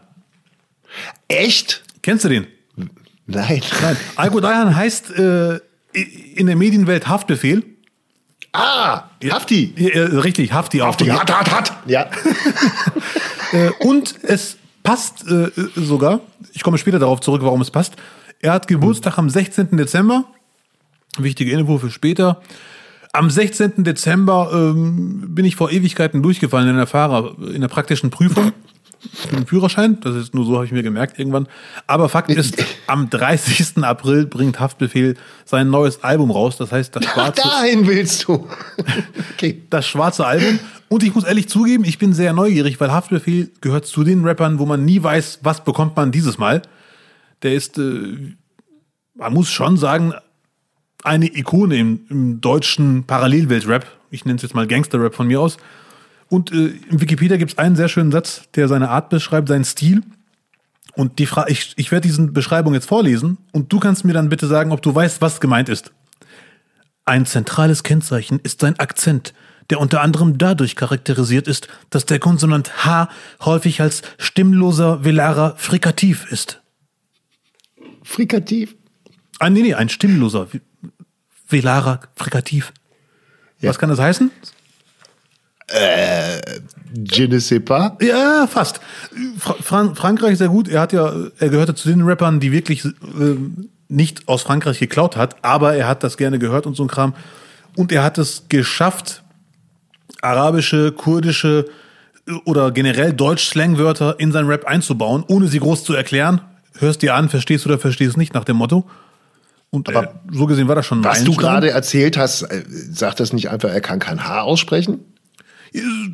Echt? Kennst du den? Nein. Nein. Aykut Ayhan heißt äh, in der Medienwelt Haftbefehl. Ah, Hafti. Ja, richtig, Hafti. auch. Hafti, hat, hat, hat. Ja. Äh, und es passt äh, sogar, ich komme später darauf zurück, warum es passt. Er hat Geburtstag am 16. Dezember. Wichtige Info für später. Am 16. Dezember ähm, bin ich vor Ewigkeiten durchgefallen in der Fahrer, in der praktischen Prüfung. Für den Führerschein. Das ist nur so, habe ich mir gemerkt irgendwann. Aber Fakt ist, am 30. April bringt Haftbefehl sein neues Album raus. Das heißt, das schwarze, dahin willst du. Okay. das schwarze Album. Und ich muss ehrlich zugeben, ich bin sehr neugierig, weil Haftbefehl gehört zu den Rappern, wo man nie weiß, was bekommt man dieses Mal. Der ist, äh, man muss schon sagen, eine Ikone im, im deutschen Parallelwelt-Rap, ich nenne es jetzt mal Gangster-Rap von mir aus. Und äh, in Wikipedia gibt es einen sehr schönen Satz, der seine Art beschreibt, seinen Stil. Und die Frage, ich, ich werde diese Beschreibung jetzt vorlesen und du kannst mir dann bitte sagen, ob du weißt, was gemeint ist. Ein zentrales Kennzeichen ist sein Akzent, der unter anderem dadurch charakterisiert ist, dass der Konsonant H häufig als stimmloser velarer Frikativ ist. Frikativ. Ah, nee, nee, ein stimmloser velarer Frikativ. Ja. Was kann das heißen? Je ne sais pas. Ja, fast. Fra Fran Frankreich sehr gut. Er hat ja, er gehörte zu den Rappern, die wirklich äh, nicht aus Frankreich geklaut hat, aber er hat das gerne gehört und so ein Kram. Und er hat es geschafft, arabische, kurdische äh, oder generell Deutsch-Slangwörter in seinen Rap einzubauen, ohne sie groß zu erklären. Hörst dir an, verstehst du oder verstehst es nicht nach dem Motto. Und äh, so gesehen war das schon Was du gerade erzählt hast, äh, sagt das nicht einfach, er kann kein H aussprechen?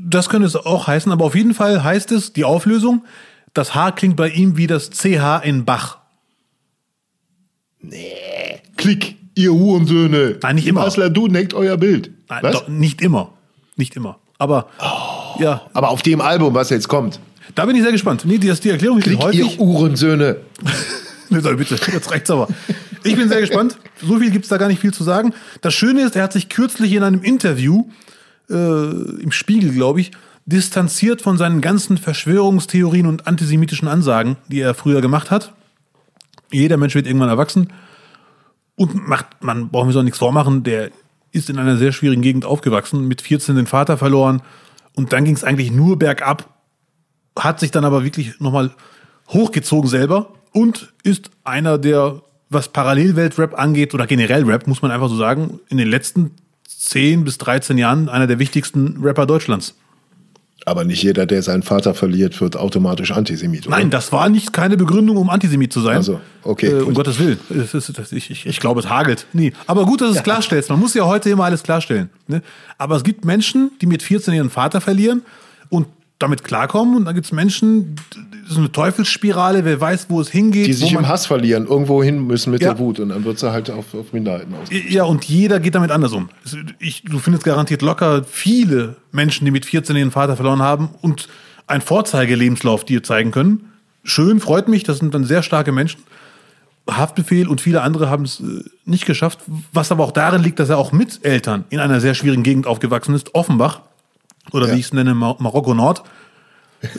Das könnte es auch heißen, aber auf jeden Fall heißt es, die Auflösung, das H klingt bei ihm wie das CH in Bach. Klick, ihr Hurensöhne. Nein, nicht Im immer. Asler, du neckt euer Bild. Nein, Was? doch, nicht immer. Nicht immer. Aber ja, Aber auf dem Album, was jetzt kommt. da bin ich sehr gespannt. Nee, die, die Erklärung ist Klick, häufig. ihr Uhrensöhne. Soll bitte, jetzt reicht's aber. Ich bin sehr gespannt. So viel gibt's da gar nicht viel zu sagen. Das Schöne ist, er hat sich kürzlich in einem Interview, äh, im Spiegel, glaube ich, distanziert von seinen ganzen Verschwörungstheorien und antisemitischen Ansagen, die er früher gemacht hat. Jeder Mensch wird irgendwann erwachsen und macht, man braucht mir so nichts vormachen, der ist in einer sehr schwierigen Gegend aufgewachsen, mit 14 den Vater verloren und dann ging es eigentlich nur bergab, hat sich dann aber wirklich nochmal hochgezogen selber und ist einer der, was Parallelwelt-Rap angeht oder generell Rap, muss man einfach so sagen, in den letzten 10 bis 13 Jahren einer der wichtigsten Rapper Deutschlands. Aber nicht jeder, der seinen Vater verliert, wird automatisch Antisemit. Oder? Nein, das war nicht keine Begründung, um Antisemit zu sein. Also, okay, Äh, um. Gottes Willen. Es ist, das, ich, ich, ich glaube, es hagelt. Nee. Aber gut, dass du es klarstellst. Man muss ja heute immer alles klarstellen. Ne? Aber es gibt Menschen, die mit 14 ihren Vater verlieren und damit klarkommen. Und dann gibt es Menschen, so eine Teufelsspirale, wer weiß, wo es hingeht. Die sich im Hass verlieren, irgendwo hin müssen mit Ja. der Wut und dann wird sie halt auf, auf Minderheiten aus. Ja, und jeder geht damit anders um. Es- Ich, du findest garantiert locker viele Menschen, die mit 14 ihren Vater verloren haben und einen Vorzeigelebenslauf dir zeigen können. Schön, freut mich, das sind dann sehr starke Menschen. Haftbefehl und viele andere haben es äh, nicht geschafft, was aber auch darin liegt, dass er auch mit Eltern in einer sehr schwierigen Gegend aufgewachsen ist, Offenbach oder Ja. wie ich es nenne, Mar Marokko Nord.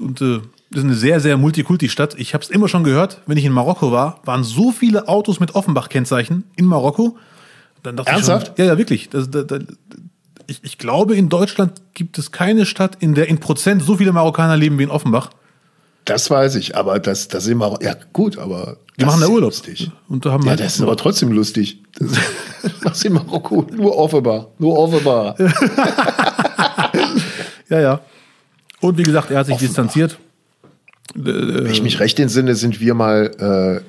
Und äh, das ist eine sehr, sehr Multikulti-Stadt. Ich habe es immer schon gehört, wenn ich in Marokko war, waren so viele Autos mit Offenbach-Kennzeichen in Marokko. Dann dachte Ich Ernsthaft? schon, ja, ja, wirklich. Das, da, da, ich, ich glaube, in Deutschland gibt es keine Stadt, in der in Prozent so viele Marokkaner leben wie in Offenbach. Das weiß ich, aber das, das sind wir, ja gut, aber Die das machen da Urlaub. Lustig. Und da haben Ja, halt das ist aber trotzdem lustig. Das, das ist in Marokko nur offenbar, nur offenbar. ja, ja. Und wie gesagt, er hat sich distanziert. Wenn ich mich recht entsinne, sind wir mal,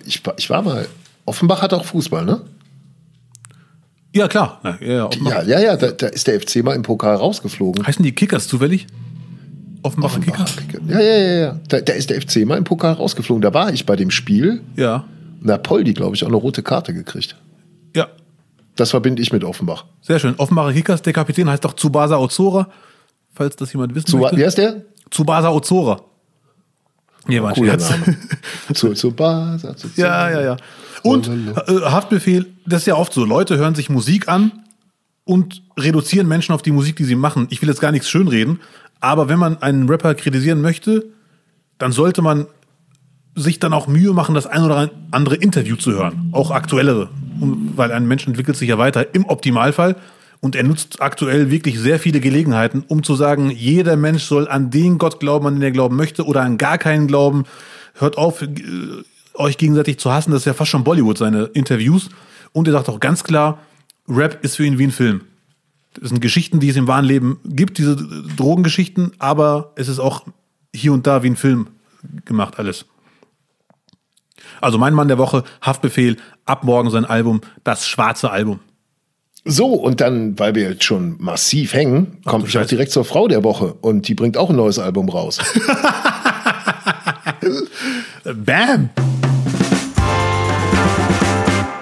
äh, ich, war- ich war mal, Offenbach hat auch Fußball, ne? Ja, klar. Ja, ja, Offenbach. Ja, ja, ja, da, da ist der FC mal im Pokal rausgeflogen. Heißen die Kickers zufällig? Offenbacher Kicker? Ja, ja, ja, ja. Da, da ist der FC mal im Pokal rausgeflogen. Da war ich bei dem Spiel. Ja. Und da hat Poldi, glaube ich, auch eine rote Karte gekriegt. Ja. Das verbinde ich mit Offenbach. Sehr schön. Offenbacher Kickers, der Kapitän heißt doch Tsubasa Ozora, falls das jemand wissen Zu, möchte. wie heißt der? Tsubasa Ozora. Nee, war ein Cooler Scherz. Name. zu, zu Basa, zu, zu. Ja, ja, ja. Und äh, Haftbefehl, das ist ja oft so. Leute hören sich Musik an und reduzieren Menschen auf die Musik, die sie machen. Ich will jetzt gar nichts schönreden, aber wenn man einen Rapper kritisieren möchte, dann sollte man sich dann auch Mühe machen, das ein oder andere Interview zu hören. Auch aktuellere. Weil ein Mensch entwickelt sich ja weiter im Optimalfall. Und er nutzt aktuell wirklich sehr viele Gelegenheiten, um zu sagen, jeder Mensch soll an den Gott glauben, an den er glauben möchte, oder an gar keinen glauben. Hört auf, äh, euch gegenseitig zu hassen. Das ist ja fast schon Bollywood, seine Interviews. Und er sagt auch ganz klar, Rap ist für ihn wie ein Film. Das sind Geschichten, die es im wahren Leben gibt, diese Drogengeschichten, aber es ist auch hier und da wie ein Film gemacht alles. Also mein Mann der Woche, Haftbefehl, ab morgen sein Album, das schwarze Album. So, und dann, weil wir jetzt schon massiv hängen, komme ich auch direkt zur Frau der Woche. Und die bringt auch ein neues Album raus. Bam!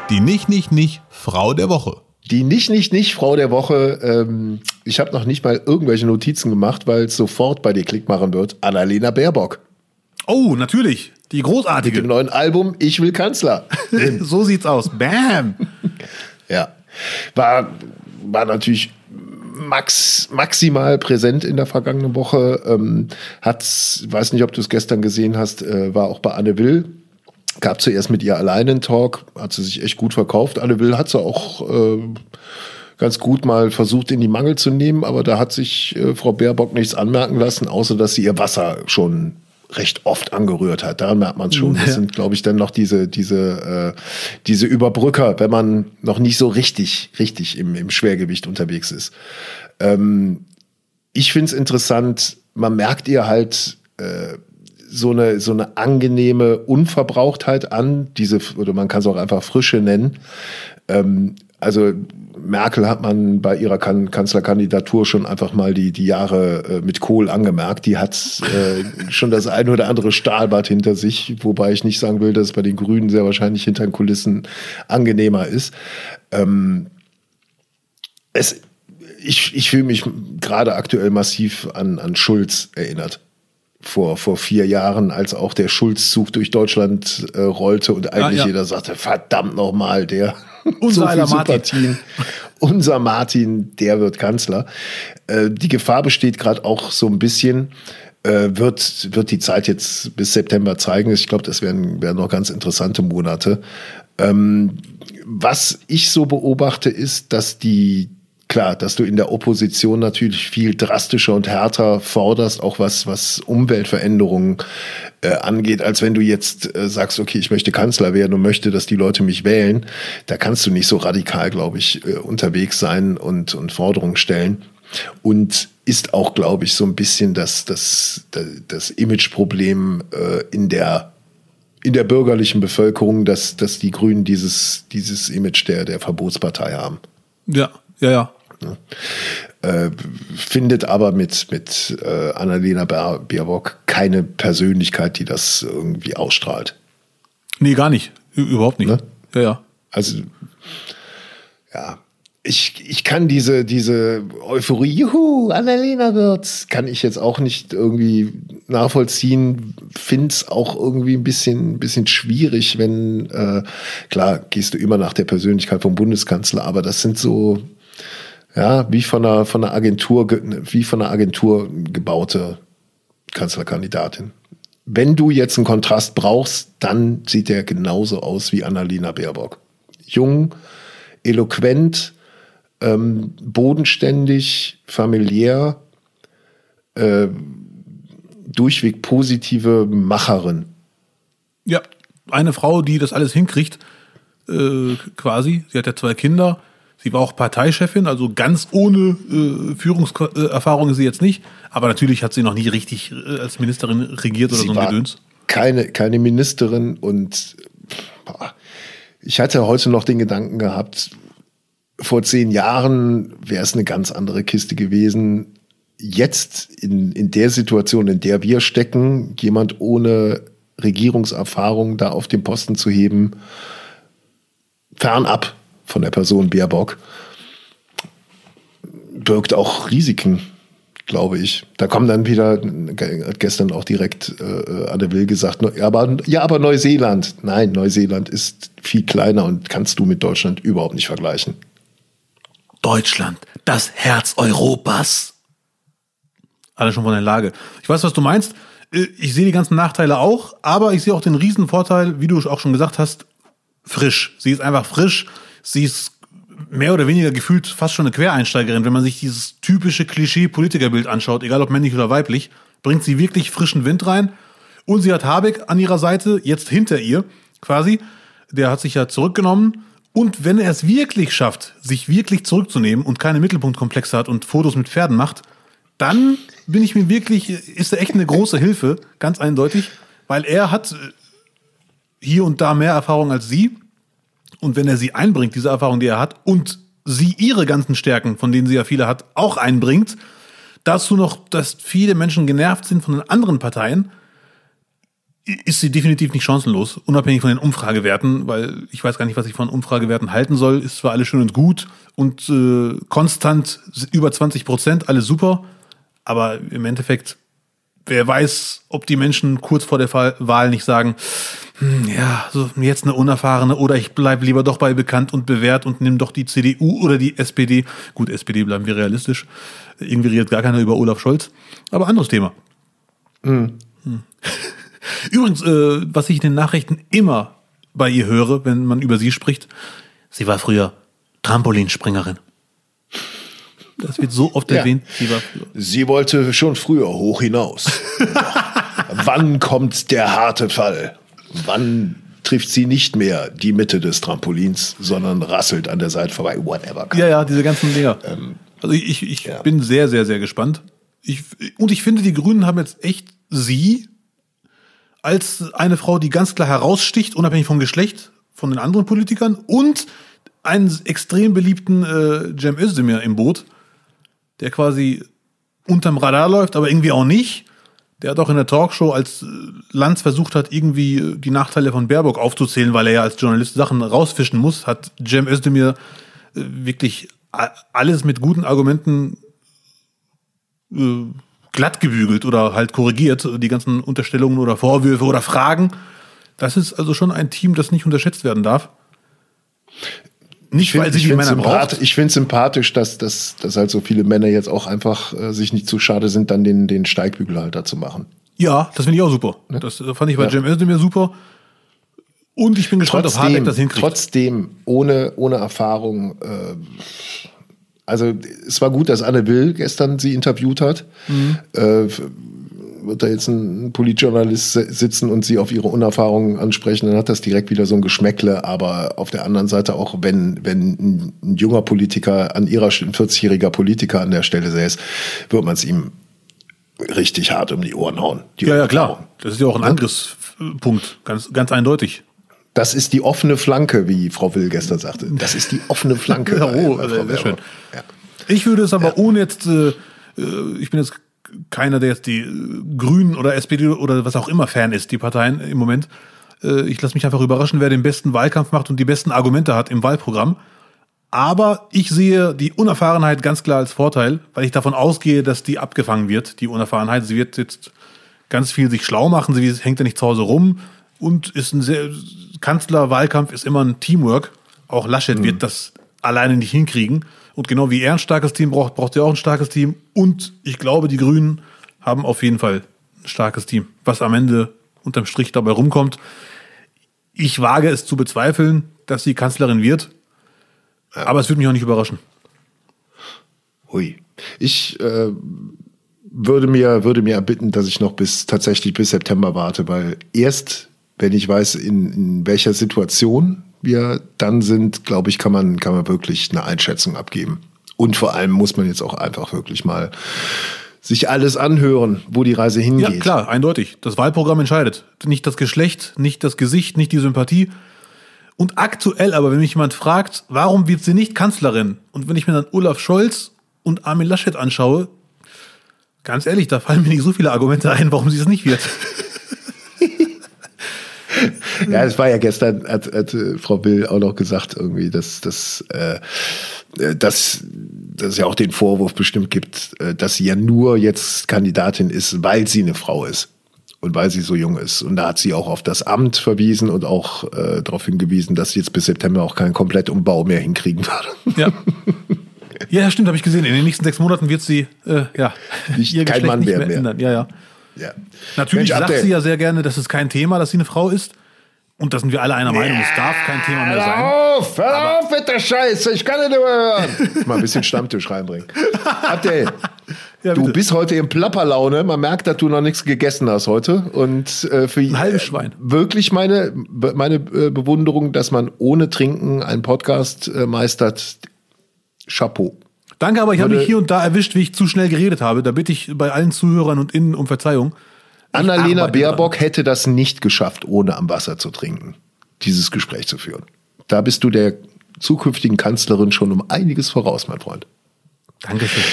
Die nicht, nicht, nicht Frau der Woche. Die nicht, nicht, nicht Frau der Woche. Ähm, ich habe noch nicht mal irgendwelche Notizen gemacht, weil es sofort bei dir Klick machen wird. Annalena Baerbock. Oh, natürlich. Die Mit großartige. dem neuen Album Ich will Kanzler. so sieht's aus. Bam. Ja. War, war natürlich max, maximal präsent in der vergangenen Woche. Ähm, hat, weiß nicht, ob du es gestern gesehen hast, äh, war auch bei Anne Will. Gab zuerst mit ihr alleine einen Talk, hat sie sich echt gut verkauft. Anne Will hat sie auch äh, ganz gut mal versucht, in die Mangel zu nehmen, aber da hat sich äh, Frau Baerbock nichts anmerken lassen, außer dass sie ihr Wasser schon recht oft angerührt hat. Daran merkt man es schon. Das Ja. sind, glaube ich, dann noch diese, diese, äh, diese Überbrücker, wenn man noch nicht so richtig, richtig im, im Schwergewicht unterwegs ist. Ähm, ich finde es interessant, man merkt ihr halt äh, so eine, so eine angenehme Unverbrauchtheit an, diese, oder man kann es auch einfach Frische nennen. Ähm, also Merkel hat man bei ihrer kan Kanzlerkandidatur schon einfach mal die, die Jahre äh, mit Kohl angemerkt. Die hat äh, schon das ein oder andere Stahlbad hinter sich, wobei ich nicht sagen will, dass es bei den Grünen sehr wahrscheinlich hinter den Kulissen angenehmer ist. Ähm, es, ich, ich fühle mich gerade aktuell massiv an, an Schulz erinnert. Vor, vor vier Jahren, als auch der Schulzzug durch Deutschland äh, rollte und eigentlich ja. jeder sagte, verdammt nochmal, der Unser aller Martin. Sympathien. Unser Martin, der wird Kanzler. Äh, die Gefahr besteht gerade auch so ein bisschen, äh, wird, wird die Zeit jetzt bis September zeigen. Ich glaube, das werden, werden noch ganz interessante Monate. Ähm, was ich so beobachte, ist, dass die Klar, dass du in der Opposition natürlich viel drastischer und härter forderst, auch was, was Umweltveränderungen äh, angeht, als wenn du jetzt äh, sagst, okay, ich möchte Kanzler werden und möchte, dass die Leute mich wählen. Da kannst du nicht so radikal, glaube ich, äh, unterwegs sein und, und Forderungen stellen. Und ist auch, glaube ich, so ein bisschen das, das, das, das Imageproblem äh, in der in der bürgerlichen Bevölkerung, dass, dass die Grünen dieses, dieses Image der, der Verbotspartei haben. Ja, ja, ja. Äh, findet aber mit, mit äh, Annalena Baer- Baerbock keine Persönlichkeit, die das irgendwie ausstrahlt. Nee, gar nicht. Überhaupt nicht. Ne? Ja, ja. Also, ja, ich, ich kann diese, diese Euphorie, juhu, Annalena wird's, kann ich jetzt auch nicht irgendwie nachvollziehen. Find's auch irgendwie ein bisschen, bisschen schwierig, wenn, äh, klar, gehst du immer nach der Persönlichkeit vom Bundeskanzler, aber das sind so, ja, wie von einer, von einer Agentur, ge- wie von einer Agentur gebaute Kanzlerkandidatin. Wenn du jetzt einen Kontrast brauchst, dann sieht der genauso aus wie Annalena Baerbock. Jung, eloquent, ähm, bodenständig, familiär, äh, durchweg positive Macherin. Ja, eine Frau, die das alles hinkriegt, äh, quasi. Sie hat ja zwei Kinder. Sie war auch Parteichefin, also ganz ohne äh, Führungserfahrung ist sie jetzt nicht. Aber natürlich hat sie noch nie richtig äh, als Ministerin regiert oder Sie so ein Gedöns. keine, keine Ministerin und boah, ich hatte heute noch den Gedanken gehabt, vor zehn Jahren wäre es eine ganz andere Kiste gewesen. Jetzt in, in der Situation, in der wir stecken, jemand ohne Regierungserfahrung da auf den Posten zu heben, fernab von der Person Baerbock, birgt auch Risiken, glaube ich. Da kommen dann wieder, hat gestern auch direkt äh, Anne Will gesagt, "Neu- ja aber, ja, aber Neuseeland. Nein, Neuseeland ist viel kleiner und kannst du mit Deutschland überhaupt nicht vergleichen. Deutschland, das Herz Europas. Alle schon von der Lage. Ich weiß, was du meinst. Äh, Ich sehe die ganzen Nachteile auch, aber ich sehe auch den riesen Vorteil, wie du auch schon gesagt hast, frisch. Sie ist einfach frisch. Sie ist mehr oder weniger gefühlt fast schon eine Quereinsteigerin. Wenn man sich dieses typische Klischee-Politikerbild anschaut, egal ob männlich oder weiblich, bringt sie wirklich frischen Wind rein. Und sie hat Habeck an ihrer Seite, jetzt hinter ihr quasi. Der hat sich ja zurückgenommen. Und wenn er es wirklich schafft, sich wirklich zurückzunehmen und keine Mittelpunktkomplexe hat und Fotos mit Pferden macht, dann bin ich mir wirklich, ist er echt eine große Hilfe, ganz eindeutig, weil er hat äh, hier und da mehr Erfahrung als sie. Und wenn er sie einbringt, diese Erfahrung, die er hat, und sie ihre ganzen Stärken, von denen sie ja viele hat, auch einbringt, dazu noch, dass viele Menschen genervt sind von den anderen Parteien, ist sie definitiv nicht chancenlos, unabhängig von den Umfragewerten, weil ich weiß gar nicht, was ich von Umfragewerten halten soll. Ist zwar alles schön und gut und äh, konstant über 20 Prozent, alles super, aber im Endeffekt, wer weiß, ob die Menschen kurz vor der Wahl nicht sagen, hm, ja, so jetzt eine unerfahrene oder ich bleibe lieber doch bei bekannt und bewährt und nimm doch die CDU oder die SPD. Gut, SPD bleiben wir realistisch. Irgendwie redet gar keiner über Olaf Scholz. Aber anderes Thema. Mhm. Hm. Übrigens, äh, was ich in den Nachrichten immer bei ihr höre, wenn man über sie spricht, sie war früher Trampolinspringerin. Das wird so oft ja. erwähnt. Sie, war sie wollte schon früher hoch hinaus. Wann kommt der harte Fall? Wann trifft sie nicht mehr die Mitte des Trampolins, sondern rasselt an der Seite vorbei? Whatever. Ja, ja, diese ganzen Dinger. Ähm, also ich, ich ja. bin sehr, sehr, sehr gespannt. Ich, und ich finde, die Grünen haben jetzt echt sie als eine Frau, die ganz klar heraussticht, unabhängig vom Geschlecht, von den anderen Politikern und einen extrem beliebten äh, Cem Özdemir im Boot, der quasi unterm Radar läuft, aber irgendwie auch nicht. Der hat auch in der Talkshow, als äh, Lanz versucht hat, irgendwie äh, die Nachteile von Baerbock aufzuzählen, weil er ja als Journalist Sachen rausfischen muss, hat Cem Özdemir äh, wirklich alles mit guten Argumenten glatt gebügelt oder halt korrigiert, die ganzen Unterstellungen oder Vorwürfe oder Fragen. Das ist also schon ein Team, das nicht unterschätzt werden darf. Nicht, find, weil sie die Männer braucht. Ich finde es sympathisch, dass, dass, dass halt so viele Männer jetzt auch einfach äh, sich nicht zu schade sind, dann den, den Steigbügelhalter zu machen. Ja, das finde ich auch super. Ne? Das fand ich bei ja. Jam Özdemir super. Und ich bin gespannt, trotzdem, ob Hardeck das hinkriegt. Trotzdem, ohne, ohne Erfahrung, äh, also es war gut, dass Anne Will gestern sie interviewt hat. Mhm. Äh, wird da jetzt ein Politjournalist sitzen und sie auf ihre Unerfahrungen ansprechen, dann hat das direkt wieder so ein Geschmäckle. Aber auf der anderen Seite auch, wenn, wenn ein junger Politiker an ihrer ein 40-jähriger Politiker an der Stelle säß, wird man es ihm richtig hart um die Ohren hauen. Die ja, ja, klar. Das ist ja auch ein Angriffspunkt, ganz, ganz eindeutig. Das ist die offene Flanke, wie Frau Will gestern sagte. Das ist die offene Flanke. ja, oh, Frau sehr schön. Ja. Ich würde es aber ja. ohne jetzt, äh, äh, ich bin jetzt keiner, der jetzt die äh, Grünen oder SPD oder was auch immer Fan ist, die Parteien im Moment. Äh, ich lasse mich einfach überraschen, wer den besten Wahlkampf macht und die besten Argumente hat im Wahlprogramm. Aber ich sehe die Unerfahrenheit ganz klar als Vorteil, weil ich davon ausgehe, dass die abgefangen wird, die Unerfahrenheit. Sie wird jetzt ganz viel sich schlau machen, sie hängt ja nicht zu Hause rum und ist ein sehr, Kanzlerwahlkampf ist immer ein Teamwork. Auch Laschet mhm. wird das alleine nicht hinkriegen. Und genau wie er ein starkes Team braucht, braucht er auch ein starkes Team. Und ich glaube, die Grünen haben auf jeden Fall ein starkes Team. Was am Ende unterm Strich dabei rumkommt. Ich wage es zu bezweifeln, dass sie Kanzlerin wird. Aber es würde mich auch nicht überraschen. Hui. Ich äh, würde mir, würde mir erbitten, dass ich noch bis tatsächlich bis September warte, weil erst wenn ich weiß, in, in welcher Situation wir dann sind, glaube ich, kann man, kann man wirklich eine Einschätzung abgeben. Und vor allem muss man jetzt auch einfach wirklich mal sich alles anhören, wo die Reise hingeht. Ja, klar, eindeutig. Das Wahlprogramm entscheidet. Nicht das Geschlecht, nicht das Gesicht, nicht die Sympathie. Und aktuell aber, wenn mich jemand fragt, warum wird sie nicht Kanzlerin? Und wenn ich mir dann Olaf Scholz und Armin Laschet anschaue, ganz ehrlich, da fallen mir nicht so viele Argumente ein, warum sie es nicht wird. ja, es war ja gestern, hat, hat äh, Frau Bill auch noch gesagt, irgendwie, dass, dass, äh, dass, dass es ja auch den Vorwurf bestimmt gibt, äh, dass sie ja nur jetzt Kandidatin ist, weil sie eine Frau ist und weil sie so jung ist. Und da hat sie auch auf das Amt verwiesen und auch äh, darauf hingewiesen, dass sie jetzt bis September auch keinen Komplettumbau mehr hinkriegen würde. Ja. Ja, stimmt, habe ich gesehen. In den nächsten sechs Monaten wird sie äh, ja, nicht, ihr kein Mann nicht mehr, mehr ändern. Ja, ja. Ja. Natürlich Mensch, sagt sie ja sehr gerne, das ist kein Thema, dass sie eine Frau ist. Und da sind wir alle einer Meinung, es darf kein Thema mehr sein. Hör auf, hör auf mit der Scheiße, ich kann nicht mehr hören. Mal ein bisschen Stammtisch reinbringen. Abdel, ja, du bist heute in Plapperlaune. Man merkt, dass du noch nichts gegessen hast heute. Und äh, für ein halbes Schwein. Äh, wirklich meine, meine äh, Bewunderung, dass man ohne Trinken einen Podcast äh, meistert. Chapeau. Danke, aber ich habe mich hier und da erwischt, wie ich zu schnell geredet habe. Da bitte ich bei allen Zuhörern und Innen um Verzeihung. Annalena Baerbock hätte das nicht geschafft, ohne am Wasser zu trinken, dieses Gespräch zu führen. Da bist du der zukünftigen Kanzlerin schon um einiges voraus, mein Freund. Dankeschön.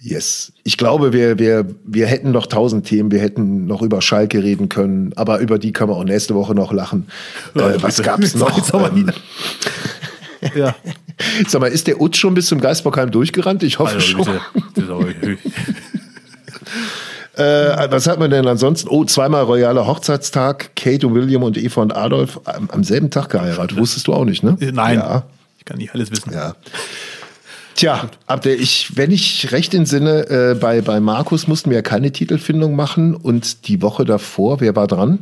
Yes. Ich glaube, wir, wir, wir hätten noch tausend Themen. Wir hätten noch über Schalke reden können. Aber über die können wir auch nächste Woche noch lachen. Äh, was gab's noch? Jetzt aber Ähm. Ja. Sag mal, ist der Utz schon bis zum Geisbockheim durchgerannt? Ich hoffe Also, schon. Äh, was hat man denn ansonsten? Oh, zweimal royaler Hochzeitstag. Kate und William und Eva und Adolf am, am selben Tag geheiratet. Wusstest du auch nicht, ne? Nein. Ja. Ich kann nicht alles wissen. Ja. Tja, ab der ich, wenn ich recht entsinne, äh, bei, bei Markus mussten wir ja keine Titelfindung machen und die Woche davor, wer war dran?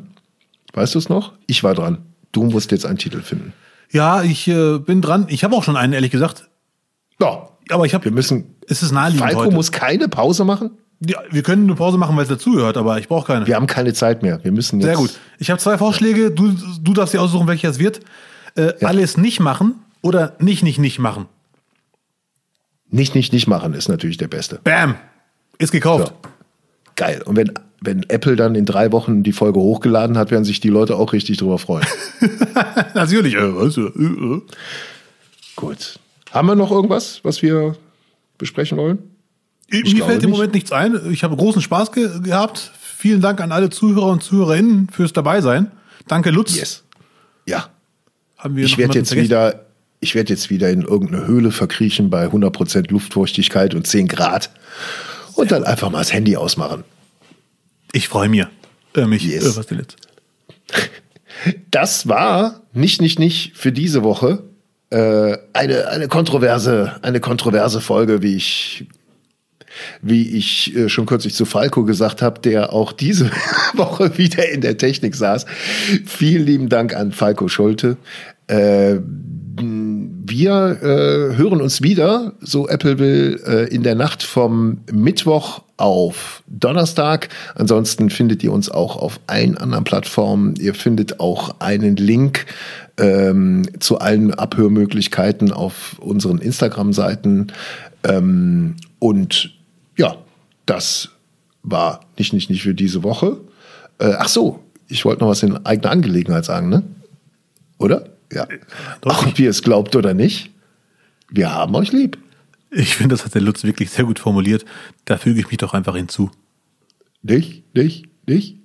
Weißt du es noch? Ich war dran. Du musst jetzt einen Titel finden. Ja, ich äh, bin dran. Ich habe auch schon einen, ehrlich gesagt. Ja, Aber ich habe. wir müssen. Es ist naheliegend Falco heute. muss keine Pause machen. ja, wir können eine Pause machen, weil es dazugehört, aber ich brauche keine. Wir haben keine Zeit mehr. Wir müssen jetzt. Sehr gut. Ich habe zwei Vorschläge. Du, du darfst dir aussuchen, welcher es wird. Äh, Alles nicht machen oder nicht, nicht, nicht machen. Nicht, nicht, nicht machen ist natürlich der Beste. Bam! Ist gekauft. So. Geil. Und wenn, wenn Apple dann in drei Wochen die Folge hochgeladen hat, werden sich die Leute auch richtig drüber freuen. Natürlich. Äh, äh, äh. gut. Haben wir noch irgendwas, was wir besprechen wollen? Mir glaube fällt im nicht. Moment nichts ein. Ich habe großen Spaß ge gehabt. Vielen Dank an alle Zuhörer und Zuhörerinnen fürs Dabeisein. Danke, Lutz. Yes. Ja. Haben wir Ich werde jetzt vergessen? wieder, ich werde jetzt wieder in irgendeine Höhle verkriechen bei 100% Luftfeuchtigkeit und 10 Grad und dann einfach mal das Handy ausmachen. Ich freue mich. Äh, mich. Yes. Äh, was denn jetzt? Das war nicht, nicht, nicht für diese Woche äh, eine, eine kontroverse, eine kontroverse Folge, wie ich, wie ich äh, schon kürzlich zu Falco gesagt habe, der auch diese Woche wieder in der Technik saß. Vielen lieben Dank an Falco Schulte. Äh, wir äh, hören uns wieder, so Apple will, äh, in der Nacht vom Mittwoch auf Donnerstag. Ansonsten findet ihr uns auch auf allen anderen Plattformen. Ihr findet auch einen Link ähm, zu allen Abhörmöglichkeiten auf unseren Instagram-Seiten. Ähm, und ja, das war nicht, nicht, nicht für diese Woche. Äh, ach so, ich wollte noch was in eigener Angelegenheit sagen, ne? Oder? Ja. doch. Auch ob ihr es glaubt oder nicht, wir haben euch lieb. Ich finde, das hat der Lutz wirklich sehr gut formuliert. Da füge ich mich doch einfach hinzu. Nicht, nicht, nicht.